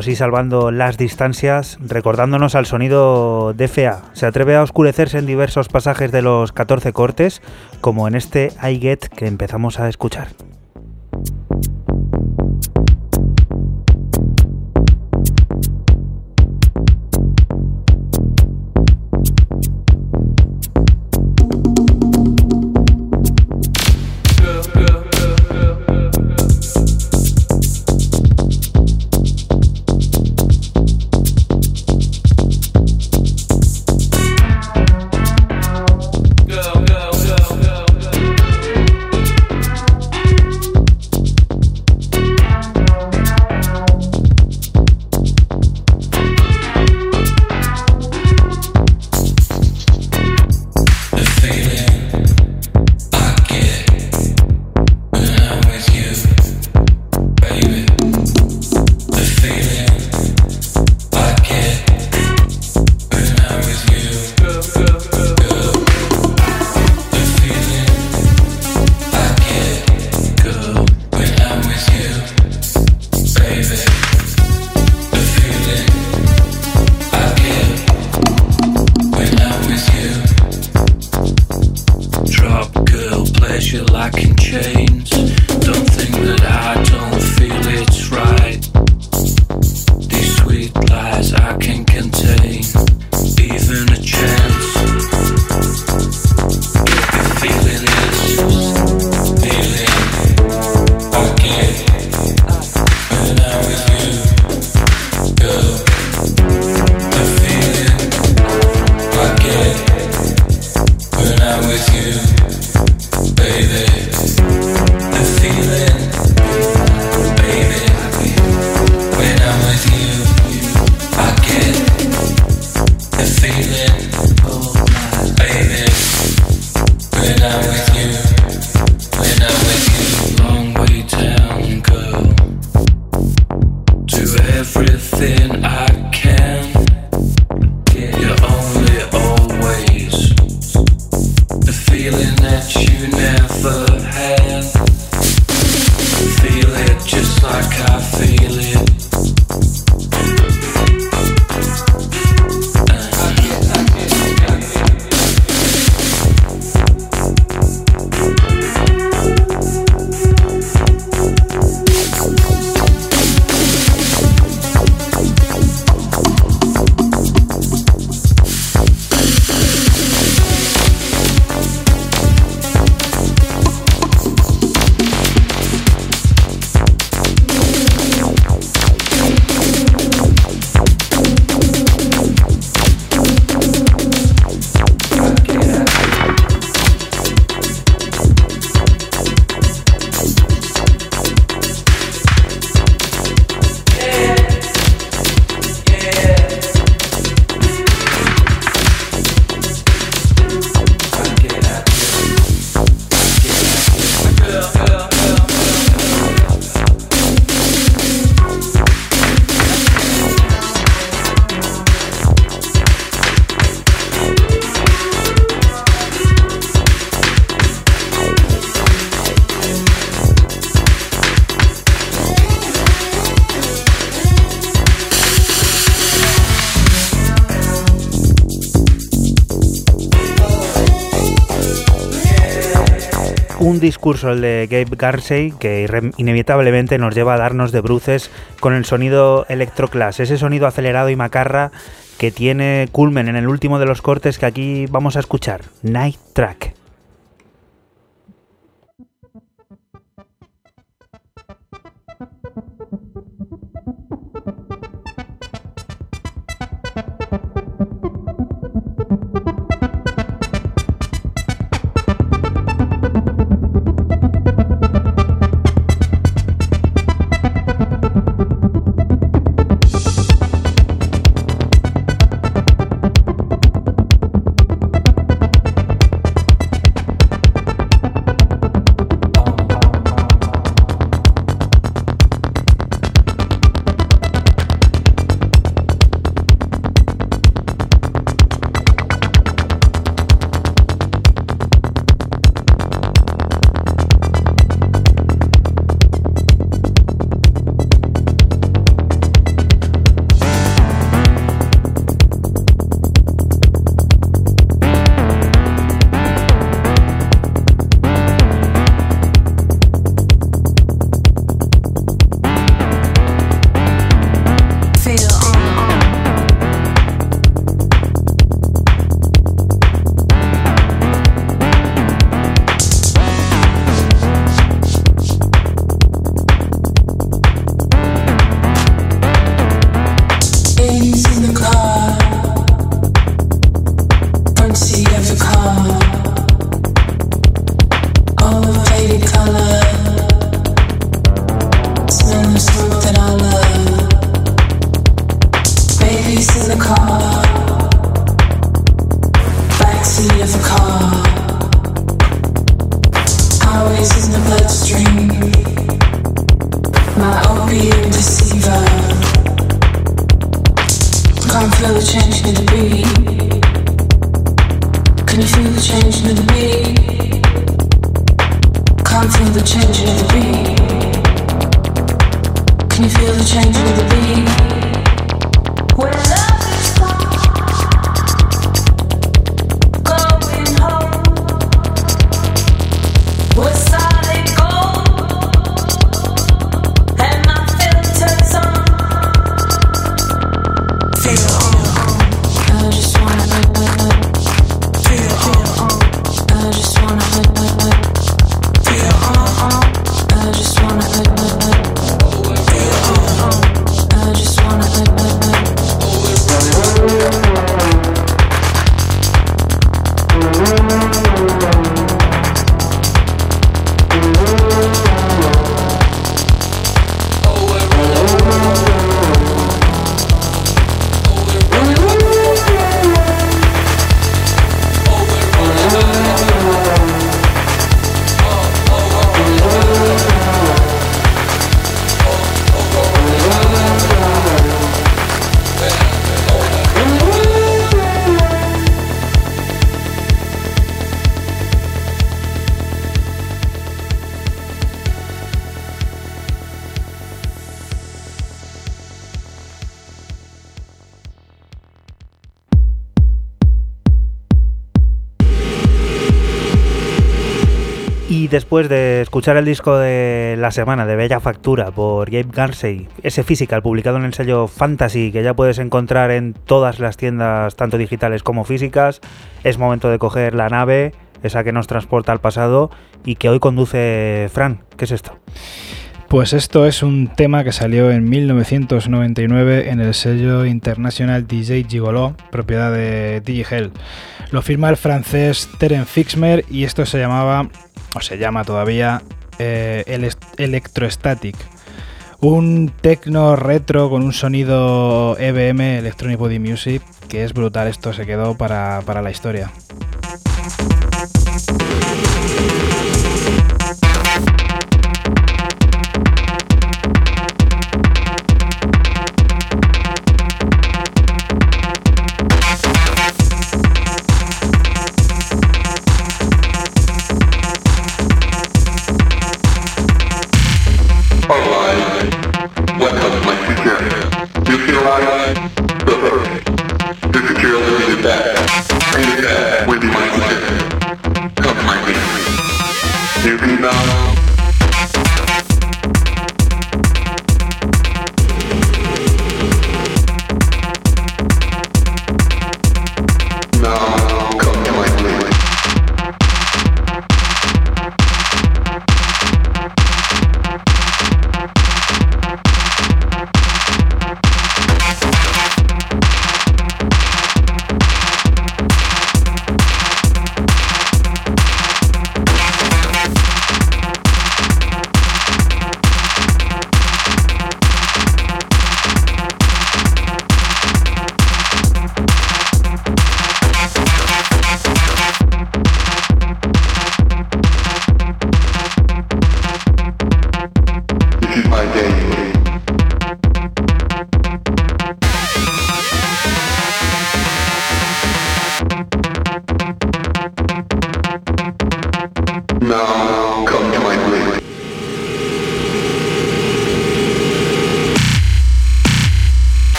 eso sí salvando las distancias, recordándonos al sonido de FEA. Se atreve a oscurecerse en diversos pasajes de los 14 cortes, como en este I Get que empezamos a escuchar. discurso, el de Gabe Garsey, que inevitablemente nos lleva a darnos de bruces con el sonido electroclass, ese sonido acelerado y macarra que tiene culmen en el último de los cortes que aquí vamos a escuchar, Night Track. Después de escuchar el disco de la semana de Bella Factura por Gabe Garsey, ese physical publicado en el sello Fantasy que ya puedes encontrar en todas las tiendas, tanto digitales como físicas, es momento de coger la nave, esa que nos transporta al pasado y que hoy conduce Fran. ¿Qué es esto? Pues esto es un tema que salió en 1999 en el sello International DJ Gigolo, propiedad de DigiHell. Lo firma el francés Terence Fixmer y esto se llamaba, o se llama todavía, eh, Electrostatic. Un tecno retro con un sonido EBM, Electronic Body Music, que es brutal, esto se quedó para, para la historia. Allah.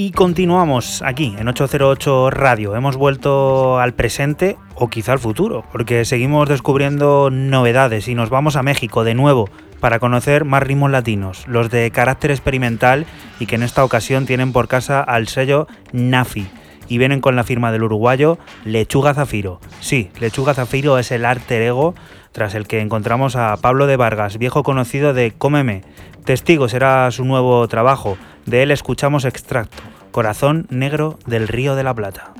Y continuamos aquí en 808 Radio. Hemos vuelto al presente o quizá al futuro, porque seguimos descubriendo novedades y nos vamos a México de nuevo. para conocer más ritmos latinos, los de carácter experimental y que en esta ocasión tienen por casa al sello Nafi y vienen con la firma del uruguayo Lechuga Zafiro. Sí, Lechuga Zafiro es el alter ego tras el que encontramos a Pablo de Vargas, viejo conocido de Cómeme. Testigo será su nuevo trabajo, de él escuchamos extracto, Corazón Negro del Río de la Plata.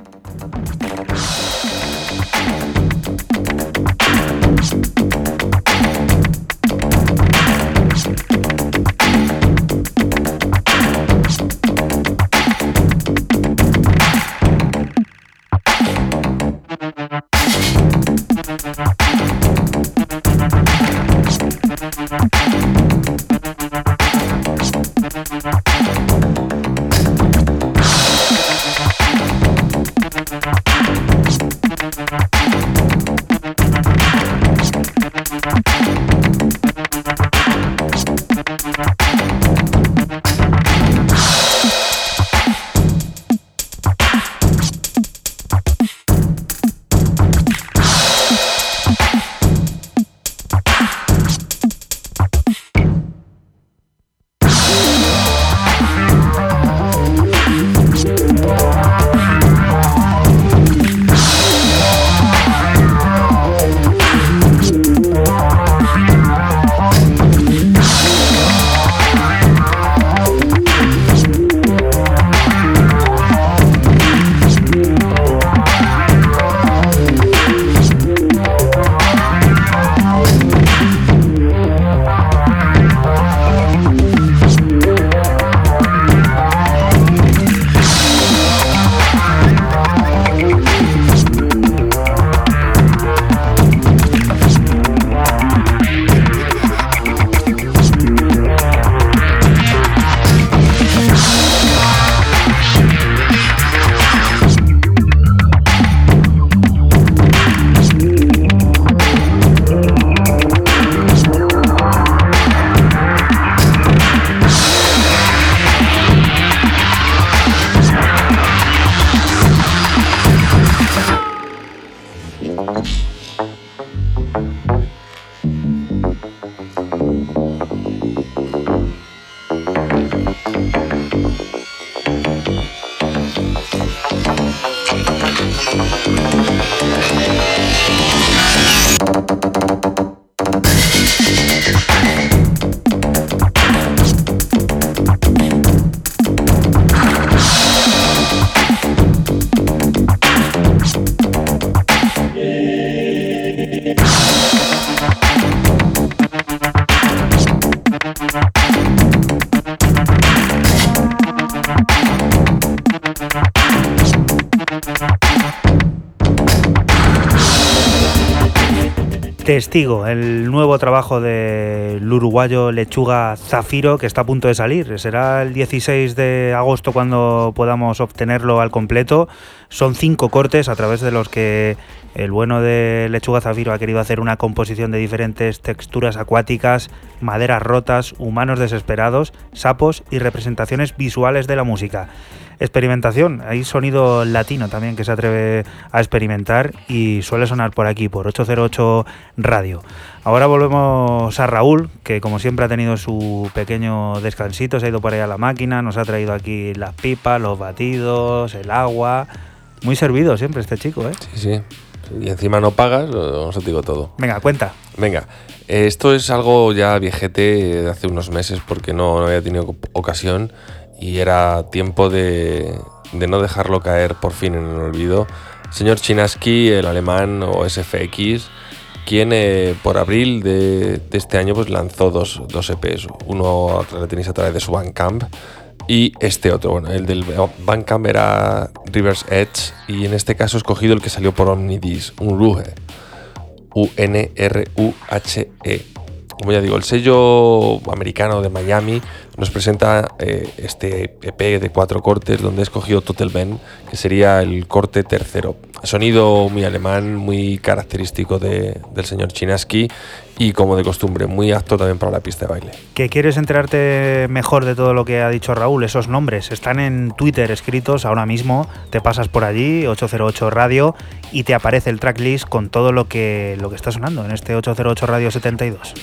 El nuevo trabajo del uruguayo Lechuga Zafiro que está a punto de salir. Será el 16 de agosto cuando podamos obtenerlo al completo. Son cinco cortes a través de los que el bueno de Lechuga Zafiro ha querido hacer una composición de diferentes texturas acuáticas, maderas rotas, humanos desesperados, sapos y representaciones visuales de la música experimentación. Hay sonido latino también que se atreve a experimentar y suele sonar por aquí, por 808 Radio. Ahora volvemos a Raúl, que como siempre ha tenido su pequeño descansito, se ha ido por ahí a la máquina, nos ha traído aquí las pipas, los batidos, el agua. Muy servido siempre este chico, ¿eh? Sí, sí. Y encima no pagas, os lo digo todo. Venga, cuenta. Venga, eh, esto es algo ya viejete de hace unos meses porque no, no había tenido ocasión y era tiempo de, de, no dejarlo caer por fin en el olvido. Señor Chinaski, el alemán o SFX, quien eh, por abril de, de, este año pues lanzó dos, dos EPs. Uno lo tenéis a través de su Bandcamp y este otro. Bueno, el del Bandcamp era River's Edge y en este caso he escogido el que salió por Omnidis, un Ruhe. U-N-R-U-H-E. Como ya digo, el sello americano de Miami nos presenta eh, este EP de cuatro cortes donde he escogido Total Ben, que sería el corte tercero. Sonido muy alemán, muy característico de, del señor Chinaski y como de costumbre, muy apto también para la pista de baile. ¿Que quieres enterarte mejor de todo lo que ha dicho Raúl? Esos nombres están en Twitter escritos ahora mismo, te pasas por allí, 808 Radio, y te aparece el tracklist con todo lo que, lo que está sonando en este 808 Radio 72.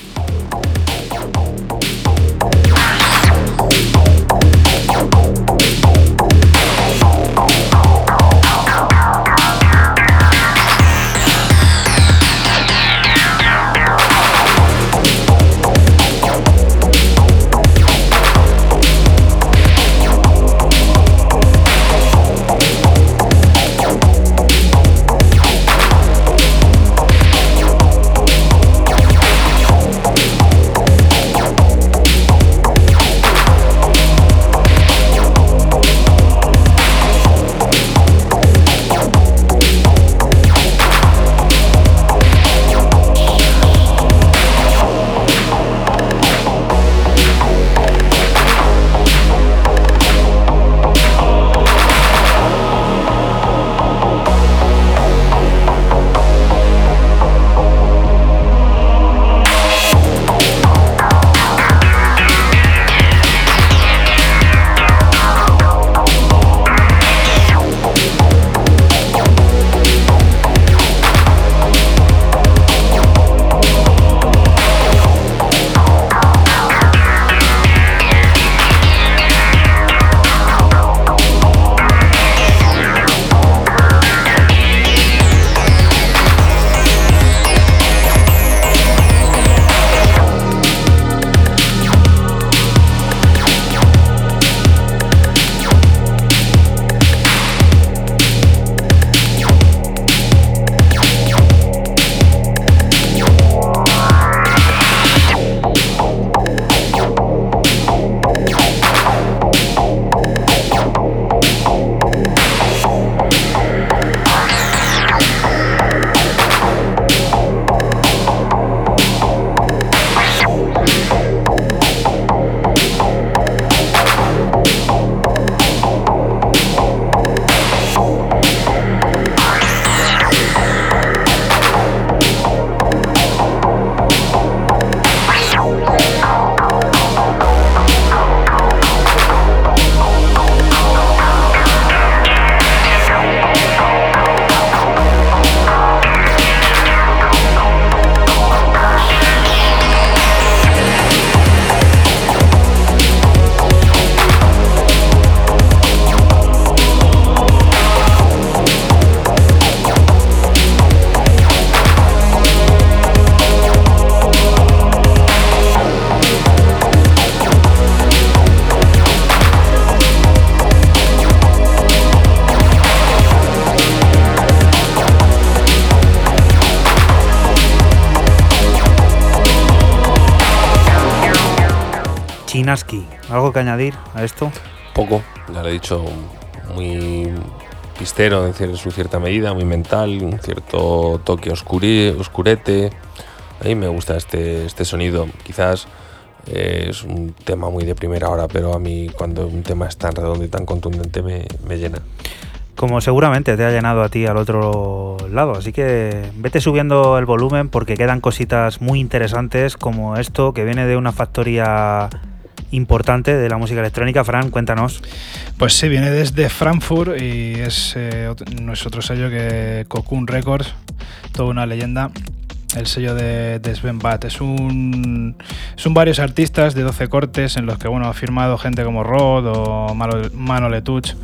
¿Algo que añadir a esto? Poco, ya lo he dicho, muy pistero en su cierta medida, muy mental, un cierto toque oscuri, oscurete. A mí me gusta este, este sonido. Quizás eh, es un tema muy de primera hora, pero a mí cuando un tema es tan redondo y tan contundente me, me llena. Como seguramente te ha llenado a ti al otro lado, así que vete subiendo el volumen porque quedan cositas muy interesantes como esto que viene de una factoría importante de la música electrónica. Fran, cuéntanos. Pues sí, viene desde Frankfurt y es, eh, no es otro sello que Cocoon Records, toda una leyenda. El sello de, de Sven Bat. Es un, son varios artistas de 12 cortes en los que bueno, ha firmado gente como Rod o Mano, Mano Letuch.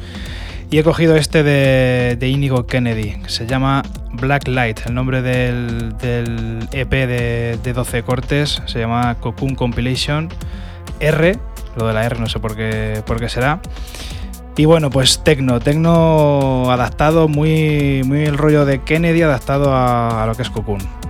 Y he cogido este de, de Kennedy, se llama Black Light. El nombre del, EP de, de 12 cortes se llama Cocoon Compilation R. Lo de la R no sé por qué, por qué será. Y bueno, pues tecno, tecno adaptado, muy, muy el rollo de Kennedy adaptado a, a lo que es Cocoon.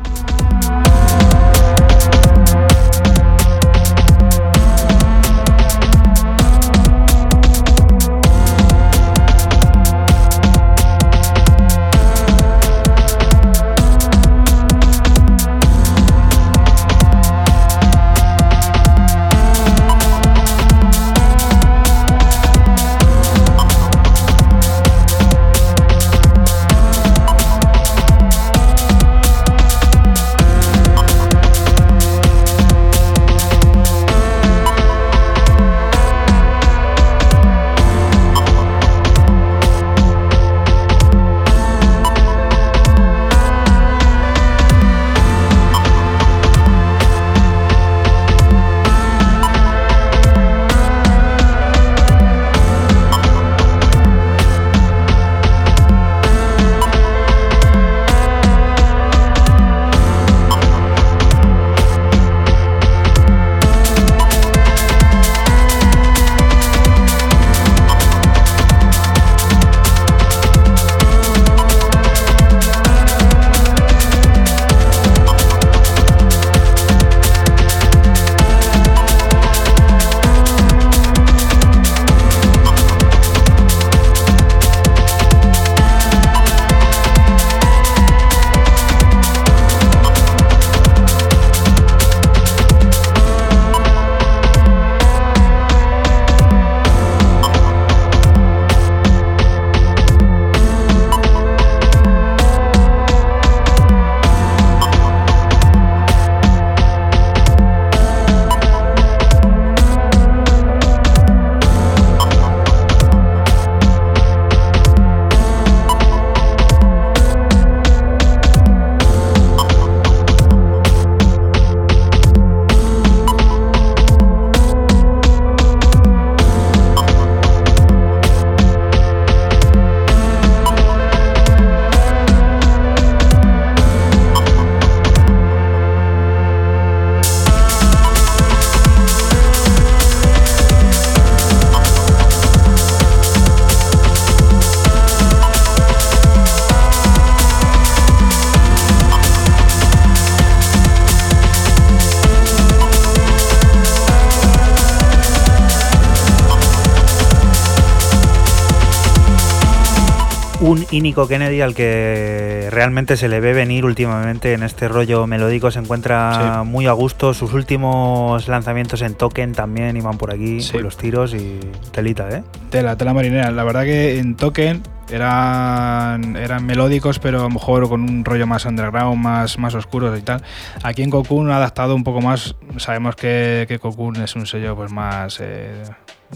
Un Inico Kennedy al que realmente se le ve venir últimamente en este rollo melódico, se encuentra Sí. muy a gusto. Sus últimos lanzamientos en Token también iban por aquí Sí. con los tiros y telita, ¿eh? Tela, tela marinera. La verdad que en Token eran, eran melódicos, pero a lo mejor con un rollo más underground, más, más oscuros y tal. Aquí en Cocoon ha adaptado un poco más. Sabemos que, que Cocoon es un sello pues más, eh,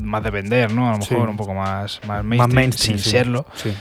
más de vender, ¿no? A lo Sí. mejor un poco más, más mainstream, Más mainstream, sin sí. serlo. Sí.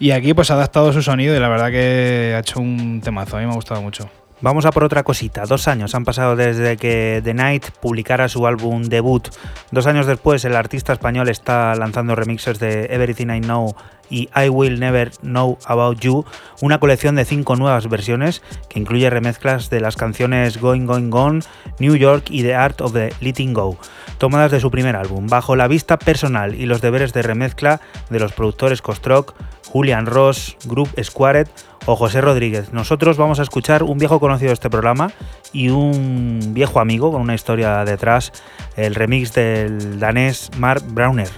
Y aquí pues ha adaptado su sonido y la verdad que ha hecho un temazo. A mí me ha gustado mucho. Vamos a por otra cosita. Dos años han pasado desde que The Night publicara su álbum debut. Dos años después, el artista español está lanzando remixes de Everything I Know y I Will Never Know About You, una colección de cinco nuevas versiones que incluye remezclas de las canciones Going Going Gone, New York y The Art of the Letting Go, tomadas de su primer álbum, bajo la vista personal y los deberes de remezcla de los productores Kostrock, Julian Ross, Group Squared o José Rodríguez. Nosotros vamos a escuchar un viejo conocido de este programa y un viejo amigo con una historia detrás, el remix del danés Mark Browner.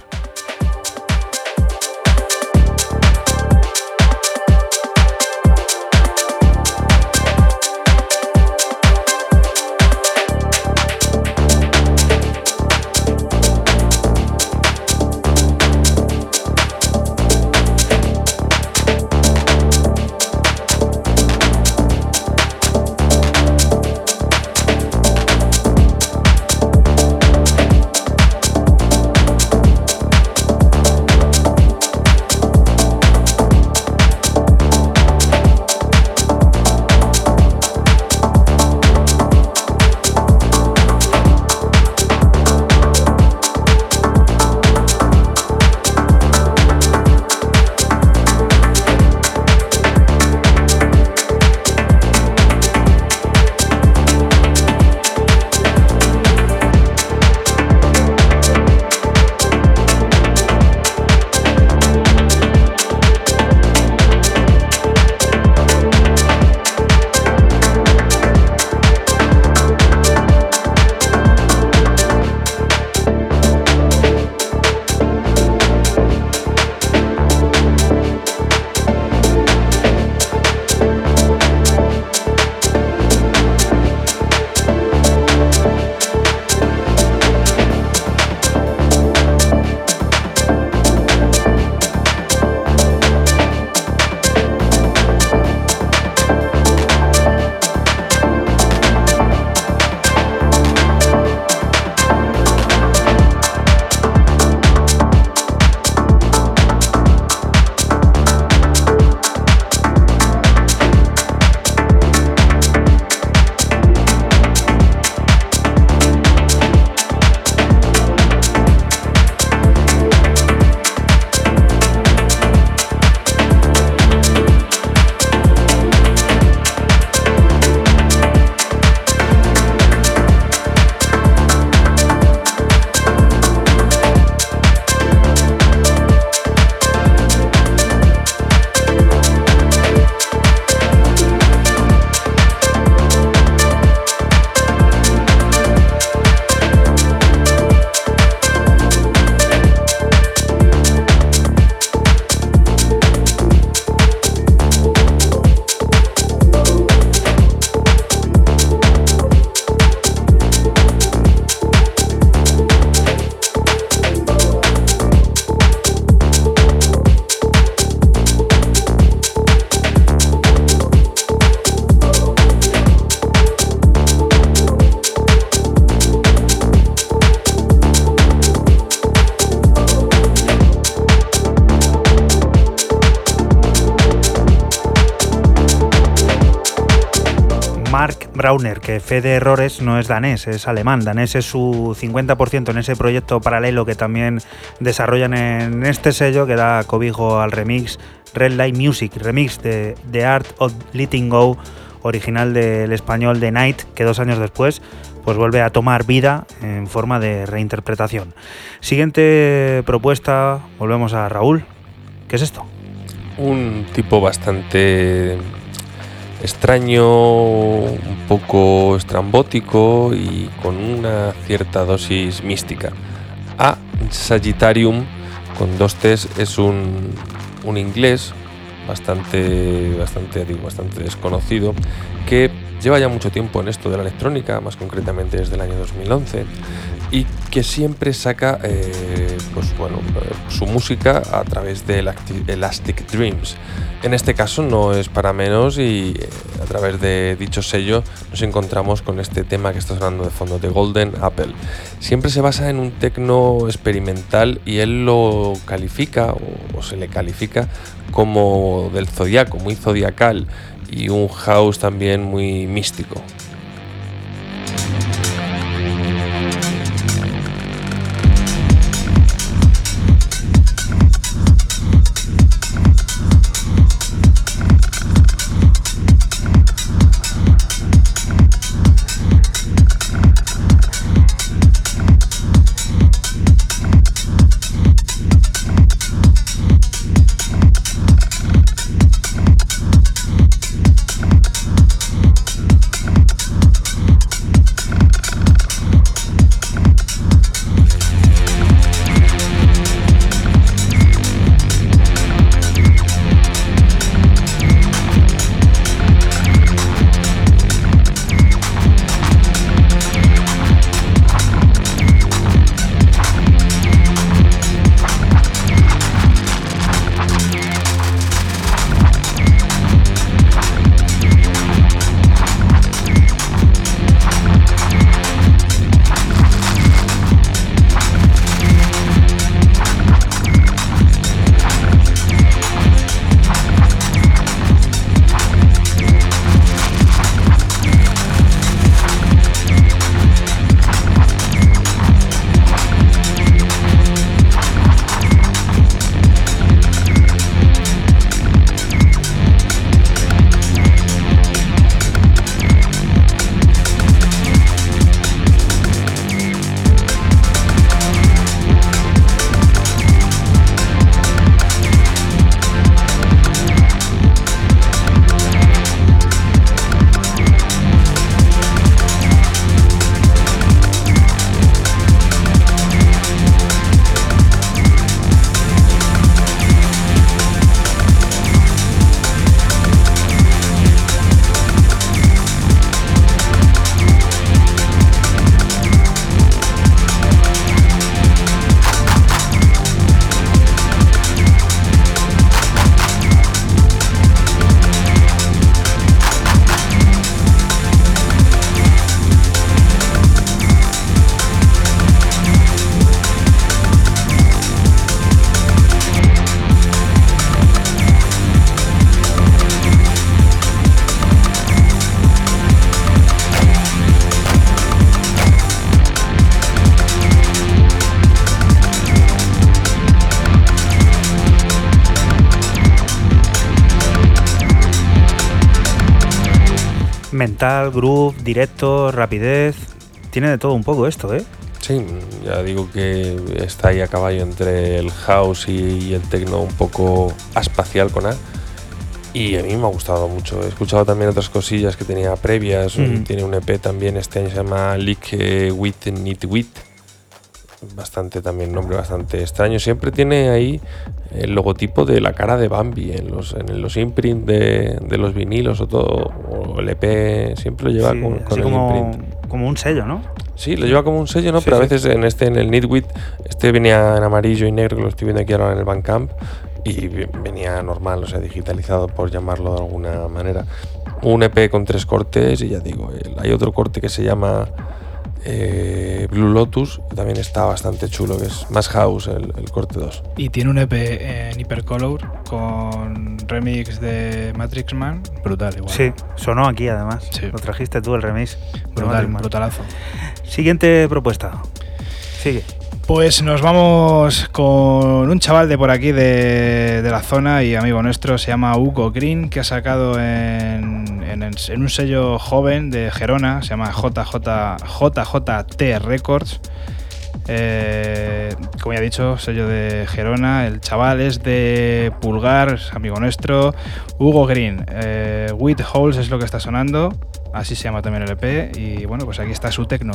Brauner, que fe de errores no es danés, es alemán. Danés es su 50% en ese proyecto paralelo que también desarrollan en este sello que da cobijo al remix Red Light Music, remix de The Art of Letting Go, original del español The Night, que dos años después pues vuelve a tomar vida en forma de reinterpretación. Siguiente propuesta, volvemos a Raúl. ¿Qué es esto? Un tipo bastante extraño, un poco estrambótico y con una cierta dosis mística. A Sagittarium con dos T's es un, un inglés bastante, bastante, digo, bastante desconocido que lleva ya mucho tiempo en esto de la electrónica, más concretamente desde el año 2011 y que siempre saca eh, pues bueno, eh, su música a través de Elastic Dreams. En este caso no es para menos y eh, a través de dicho sello nos encontramos con este tema que está sonando de fondo, de Golden Apple. Siempre se basa en un tecno experimental y él lo califica o, se le califica como del zodiaco, muy zodiacal y un house también muy místico. Groove, directo, rapidez. Tiene de todo un poco esto, ¿eh? Sí, ya digo que está ahí a caballo entre el house y el techno un poco espacial con A. Y a mí me ha gustado mucho. He escuchado también otras cosillas que tenía previas. Mm. Tiene un EP también, este año se llama Lick eh, Wit Nit Wit. Bastante también, nombre bastante extraño. Siempre tiene ahí el logotipo de la cara de Bambi en los, en los imprint de, de los vinilos o todo. O el EP siempre lo lleva Sí, con, el como, imprint. como un sello, ¿no? Sí, lo lleva como un sello, ¿no? Sí, Pero a veces en este, en el Nitwit, este venía en amarillo y negro, que lo estoy viendo aquí ahora en el Bandcamp, y ve- venía normal, o sea, digitalizado por llamarlo de alguna manera. Un EP con tres cortes y ya digo, hay otro corte que se llama eh, Blue Lotus, que también está bastante chulo, que es más house el, el corte 2. Y tiene un EP en Hypercolor con remix de Matrix Man. Brutal, igual. Sí, sonó aquí además. Sí. Lo trajiste tú el remix. Brutal, brutalazo. Siguiente propuesta. Sigue. Pues nos vamos con un chaval de por aquí de, la zona y amigo nuestro, se llama Hugo Green, que ha sacado en, un sello joven de Gerona, se llama JJ, JJT Records. Eh, como ya he dicho, sello de Gerona, el chaval es de Pulgar, amigo nuestro, Hugo Green. Eh, With Holes es lo que está sonando, así se llama también el EP y bueno, pues aquí está su tecno.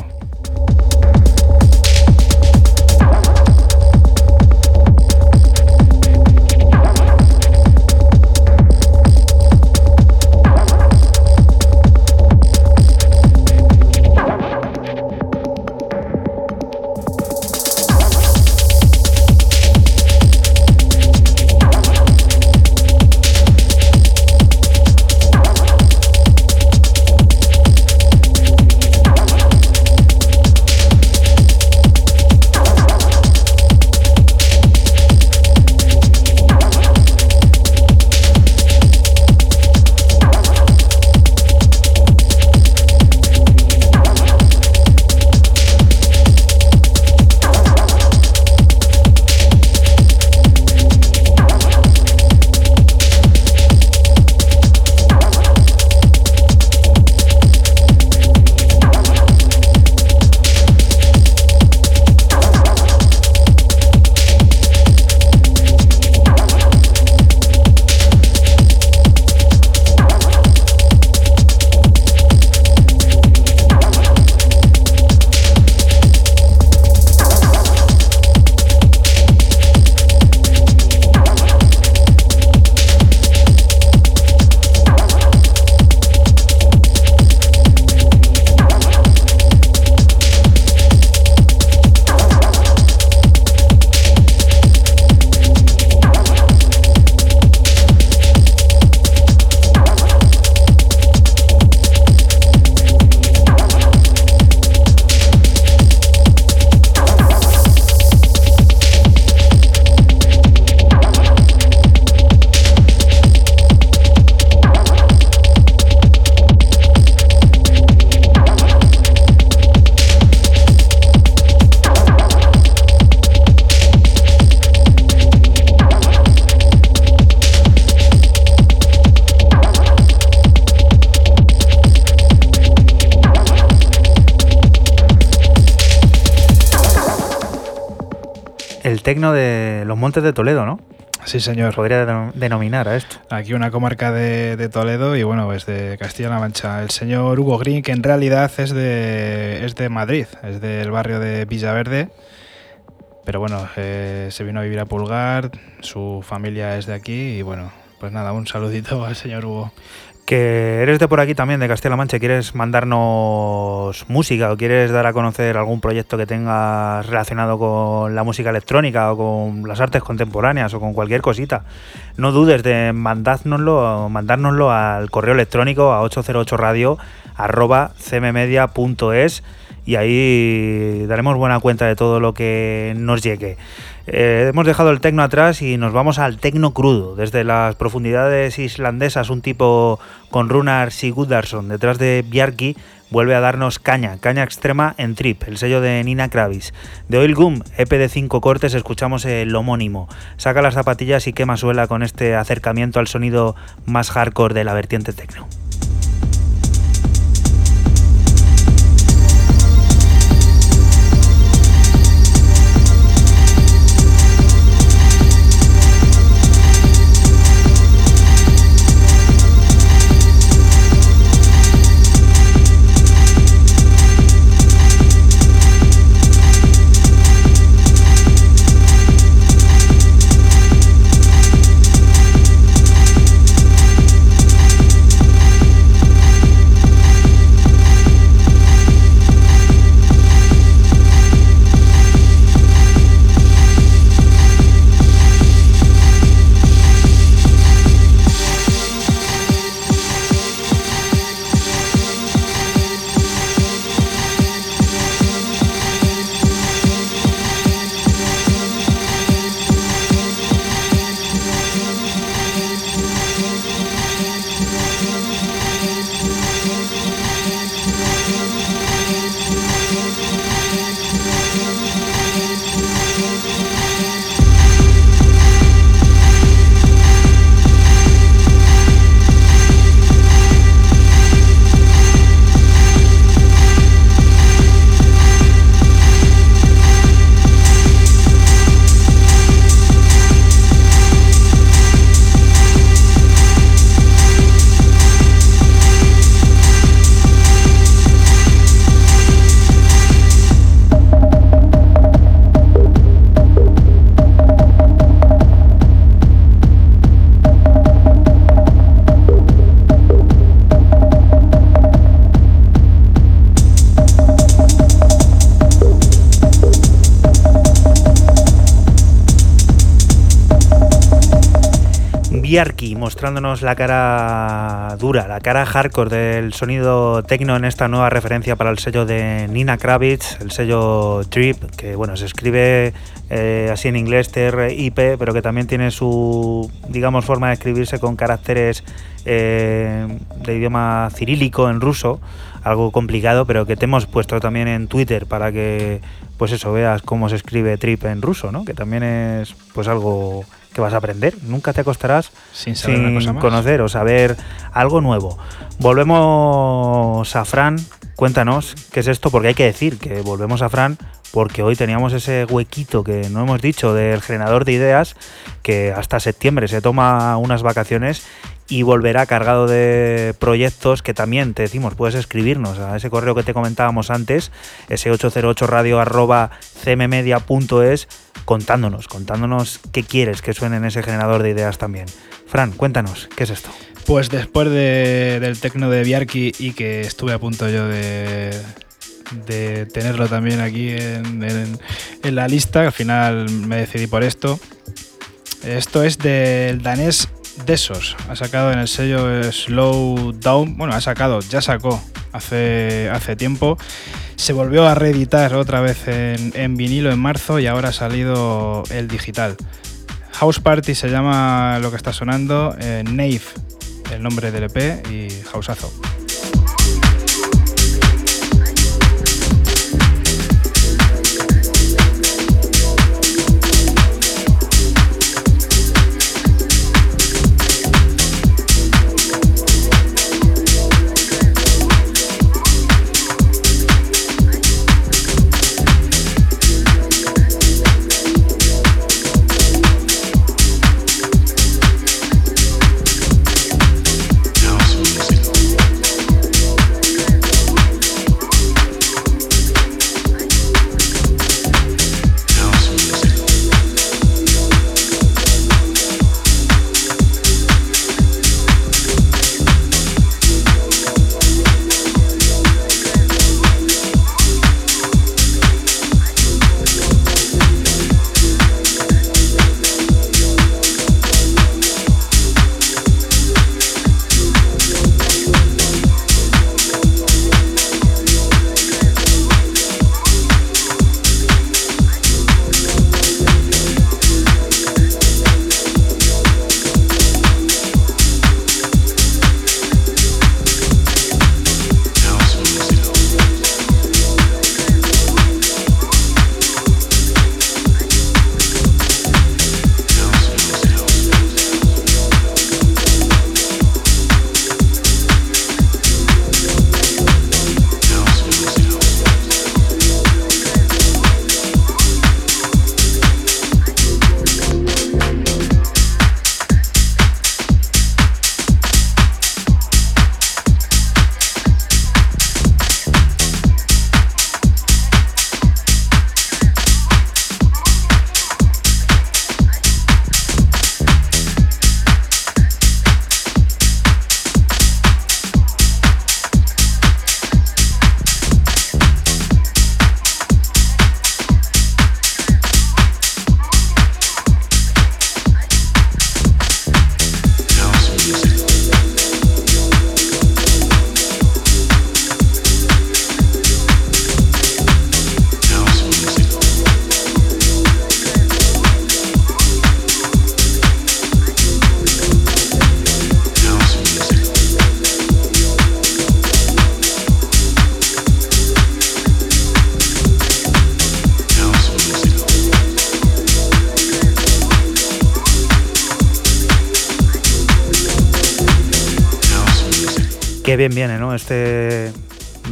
Montes de Toledo, ¿no? Sí, señor. Podría denom- denominar a esto. Aquí una comarca de, de Toledo y bueno, es de Castilla-La Mancha. El señor Hugo Green, que en realidad es de, es de Madrid, es del barrio de Villaverde. Pero bueno, eh, se vino a vivir a Pulgar, su familia es de aquí y bueno, pues nada, un saludito al señor Hugo. Que eres de por aquí también, de Castilla-La Mancha, y quieres mandarnos música o quieres dar a conocer algún proyecto que tengas relacionado con la música electrónica o con las artes contemporáneas o con cualquier cosita, no dudes de mandárnoslo, mandárnoslo al correo electrónico a 808radio arroba cmmedia.es y ahí daremos buena cuenta de todo lo que nos llegue. Eh, hemos dejado el tecno atrás y nos vamos al tecno crudo. Desde las profundidades islandesas, un tipo con Runar Sigurdarsson detrás de Bjarki vuelve a darnos caña, caña extrema en Trip, el sello de Nina Kravis. De Oil Gum, EP de 5 cortes, escuchamos el homónimo. Saca las zapatillas y quema suela con este acercamiento al sonido más hardcore de la vertiente tecno. Mostrándonos la cara dura, la cara hardcore del sonido techno en esta nueva referencia para el sello de Nina Kravitz, el sello Trip, que bueno, se escribe eh, así en inglés TRIP, pero que también tiene su, digamos, forma de escribirse con caracteres eh, de idioma cirílico en ruso, algo complicado, pero que te hemos puesto también en Twitter para que, pues eso, veas cómo se escribe Trip en ruso, ¿no? Que también es, pues algo que vas a aprender. Nunca te acostarás Sin saber cosa conocer o saber algo nuevo. Volvemos a Fran. Cuéntanos qué es esto, porque hay que decir que volvemos a Fran porque hoy teníamos ese huequito que no hemos dicho del generador de ideas que hasta septiembre se toma unas vacaciones y volverá cargado de proyectos que también te decimos, puedes escribirnos a ese correo que te comentábamos antes, ese 808 radio arroba cmmedia.es, contándonos, contándonos qué quieres que suene en ese generador de ideas también. Fran, cuéntanos, ¿qué es esto? Pues después de- del tecno de Biarki y que estuve a punto yo de, de tenerlo también aquí en, en- en la lista, al final me decidí por esto. Esto es del danés Desos, ha sacado en el sello Slow Down, bueno, ha sacado, ya sacó hace, hace tiempo. Se volvió a reeditar otra vez en, en vinilo en marzo y ahora ha salido el digital. House Party se llama lo que está sonando, eh, Nave, el nombre del EP y Houseazo. Viene, ¿no? Este,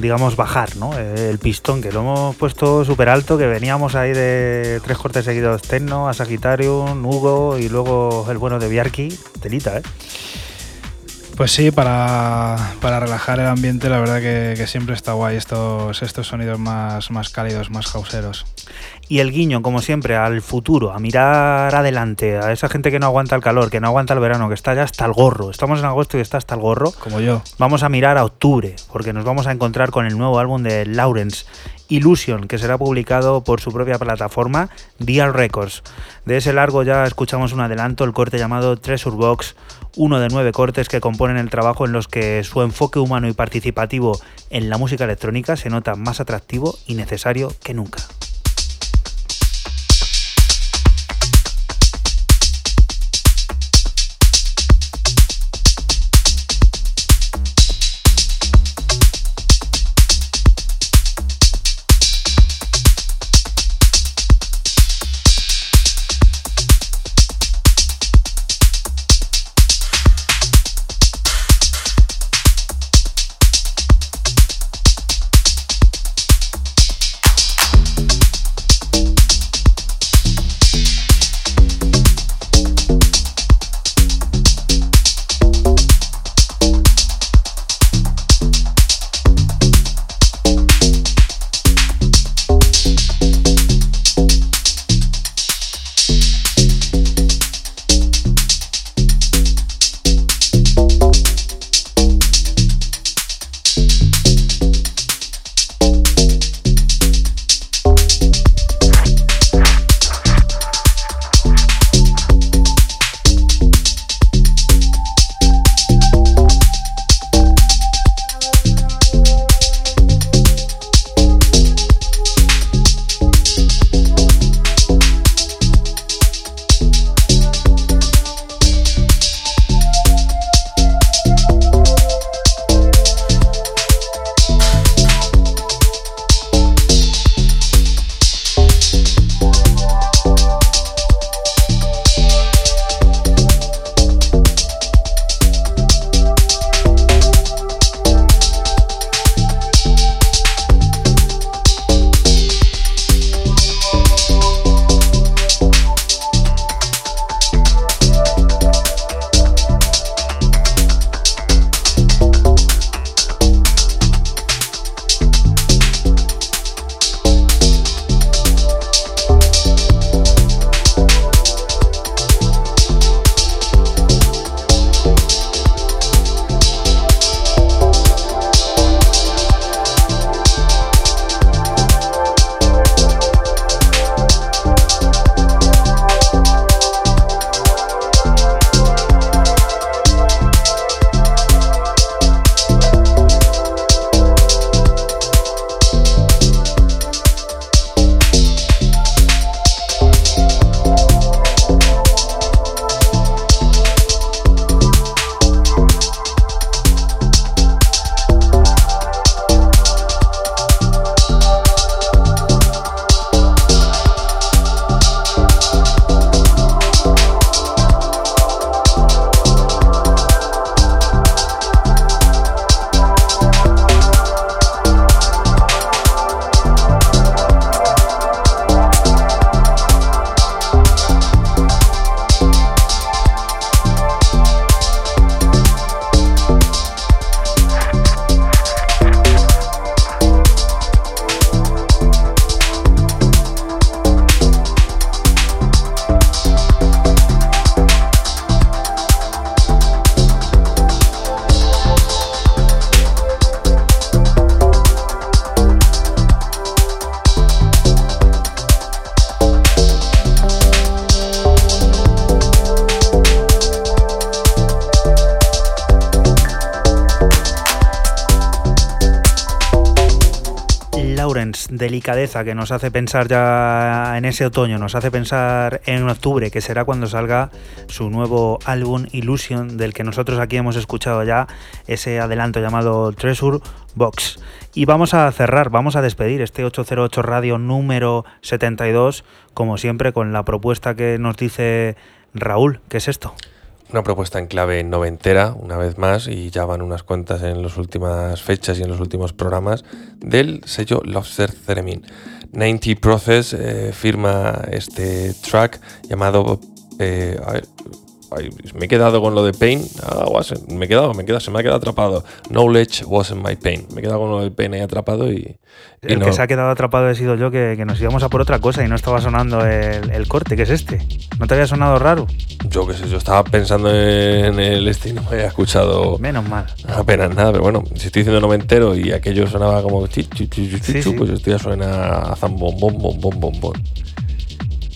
digamos, bajar, ¿no? El pistón, que lo hemos puesto súper alto, que veníamos ahí de tres cortes seguidos, Tecno, a Sagitarium, Hugo y luego el bueno de Biarki, telita, ¿eh? Pues sí, para, para relajar el ambiente, la verdad que, que siempre está guay estos, estos sonidos más, más cálidos, más hauseros. Y el guiño, como siempre, al futuro, a mirar adelante, a esa gente que no aguanta el calor, que no aguanta el verano, que está ya hasta el gorro. Estamos en agosto y está hasta el gorro. Como yo. Vamos a mirar a octubre, porque nos vamos a encontrar con el nuevo álbum de Lawrence, Illusion, que será publicado por su propia plataforma, Dial Records. De ese largo ya escuchamos un adelanto, el corte llamado Treasure Box, uno de nueve cortes que componen el trabajo en los que su enfoque humano y participativo en la música electrónica se nota más atractivo y necesario que nunca. Delicadeza que nos hace pensar ya en ese otoño, nos hace pensar en octubre, que será cuando salga su nuevo álbum Illusion, del que nosotros aquí hemos escuchado ya ese adelanto llamado Treasure Box. Y vamos a cerrar, vamos a despedir este 808 Radio número 72, como siempre, con la propuesta que nos dice Raúl. ¿Qué es esto? Una propuesta en clave noventera, una vez más, y ya van unas cuantas en las últimas fechas y en los últimos programas del sello Lobster Theremin. 90 Process eh, firma este track llamado eh, ay, me he quedado con lo de Pain. Ah, me he quedado, me he quedado, se me ha quedado atrapado. Knowledge wasn't my pain. Me he quedado con lo del Pain ahí atrapado y. y El no- que se ha quedado atrapado he sido yo, que, que nos íbamos a por otra cosa y no estaba sonando el, el corte, que es este. ¿No te había sonado raro? Yo qué sé, yo estaba pensando en el este y no me había escuchado Menos mal. apenas nada, pero bueno, si estoy diciendo noventero y aquello sonaba como chi, chi, chi, Sí, sí. pues esto ya suena a zambom, bom, bom, bom, bom, bom.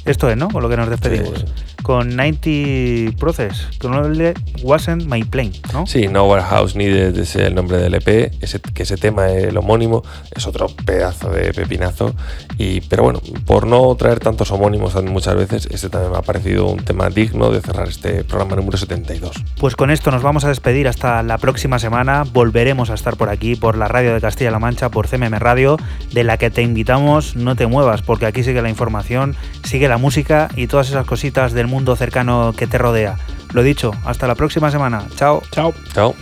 Esto es, ¿no? Con lo que nos despedimos. Sí. Con 90 Process, con el de Wasn't My Plane, ¿no? Sí, Nowhere House Needed es el nombre del EP, ese, que ese tema, el homónimo, es otro pedazo de pepinazo. Y, pero bueno, por no traer tantos homónimos muchas veces, este también me ha parecido un tema digno de cerrar este programa número 72. Pues con esto nos vamos a despedir hasta la próxima semana. Volveremos a estar por aquí, por la radio de Castilla-La Mancha, por CMM Radio, de la que te invitamos. No te muevas, porque aquí sigue la información, sigue la música y todas esas cositas del mundo cercano que te rodea. Lo dicho, hasta la próxima semana. Chao. Chao. Chao.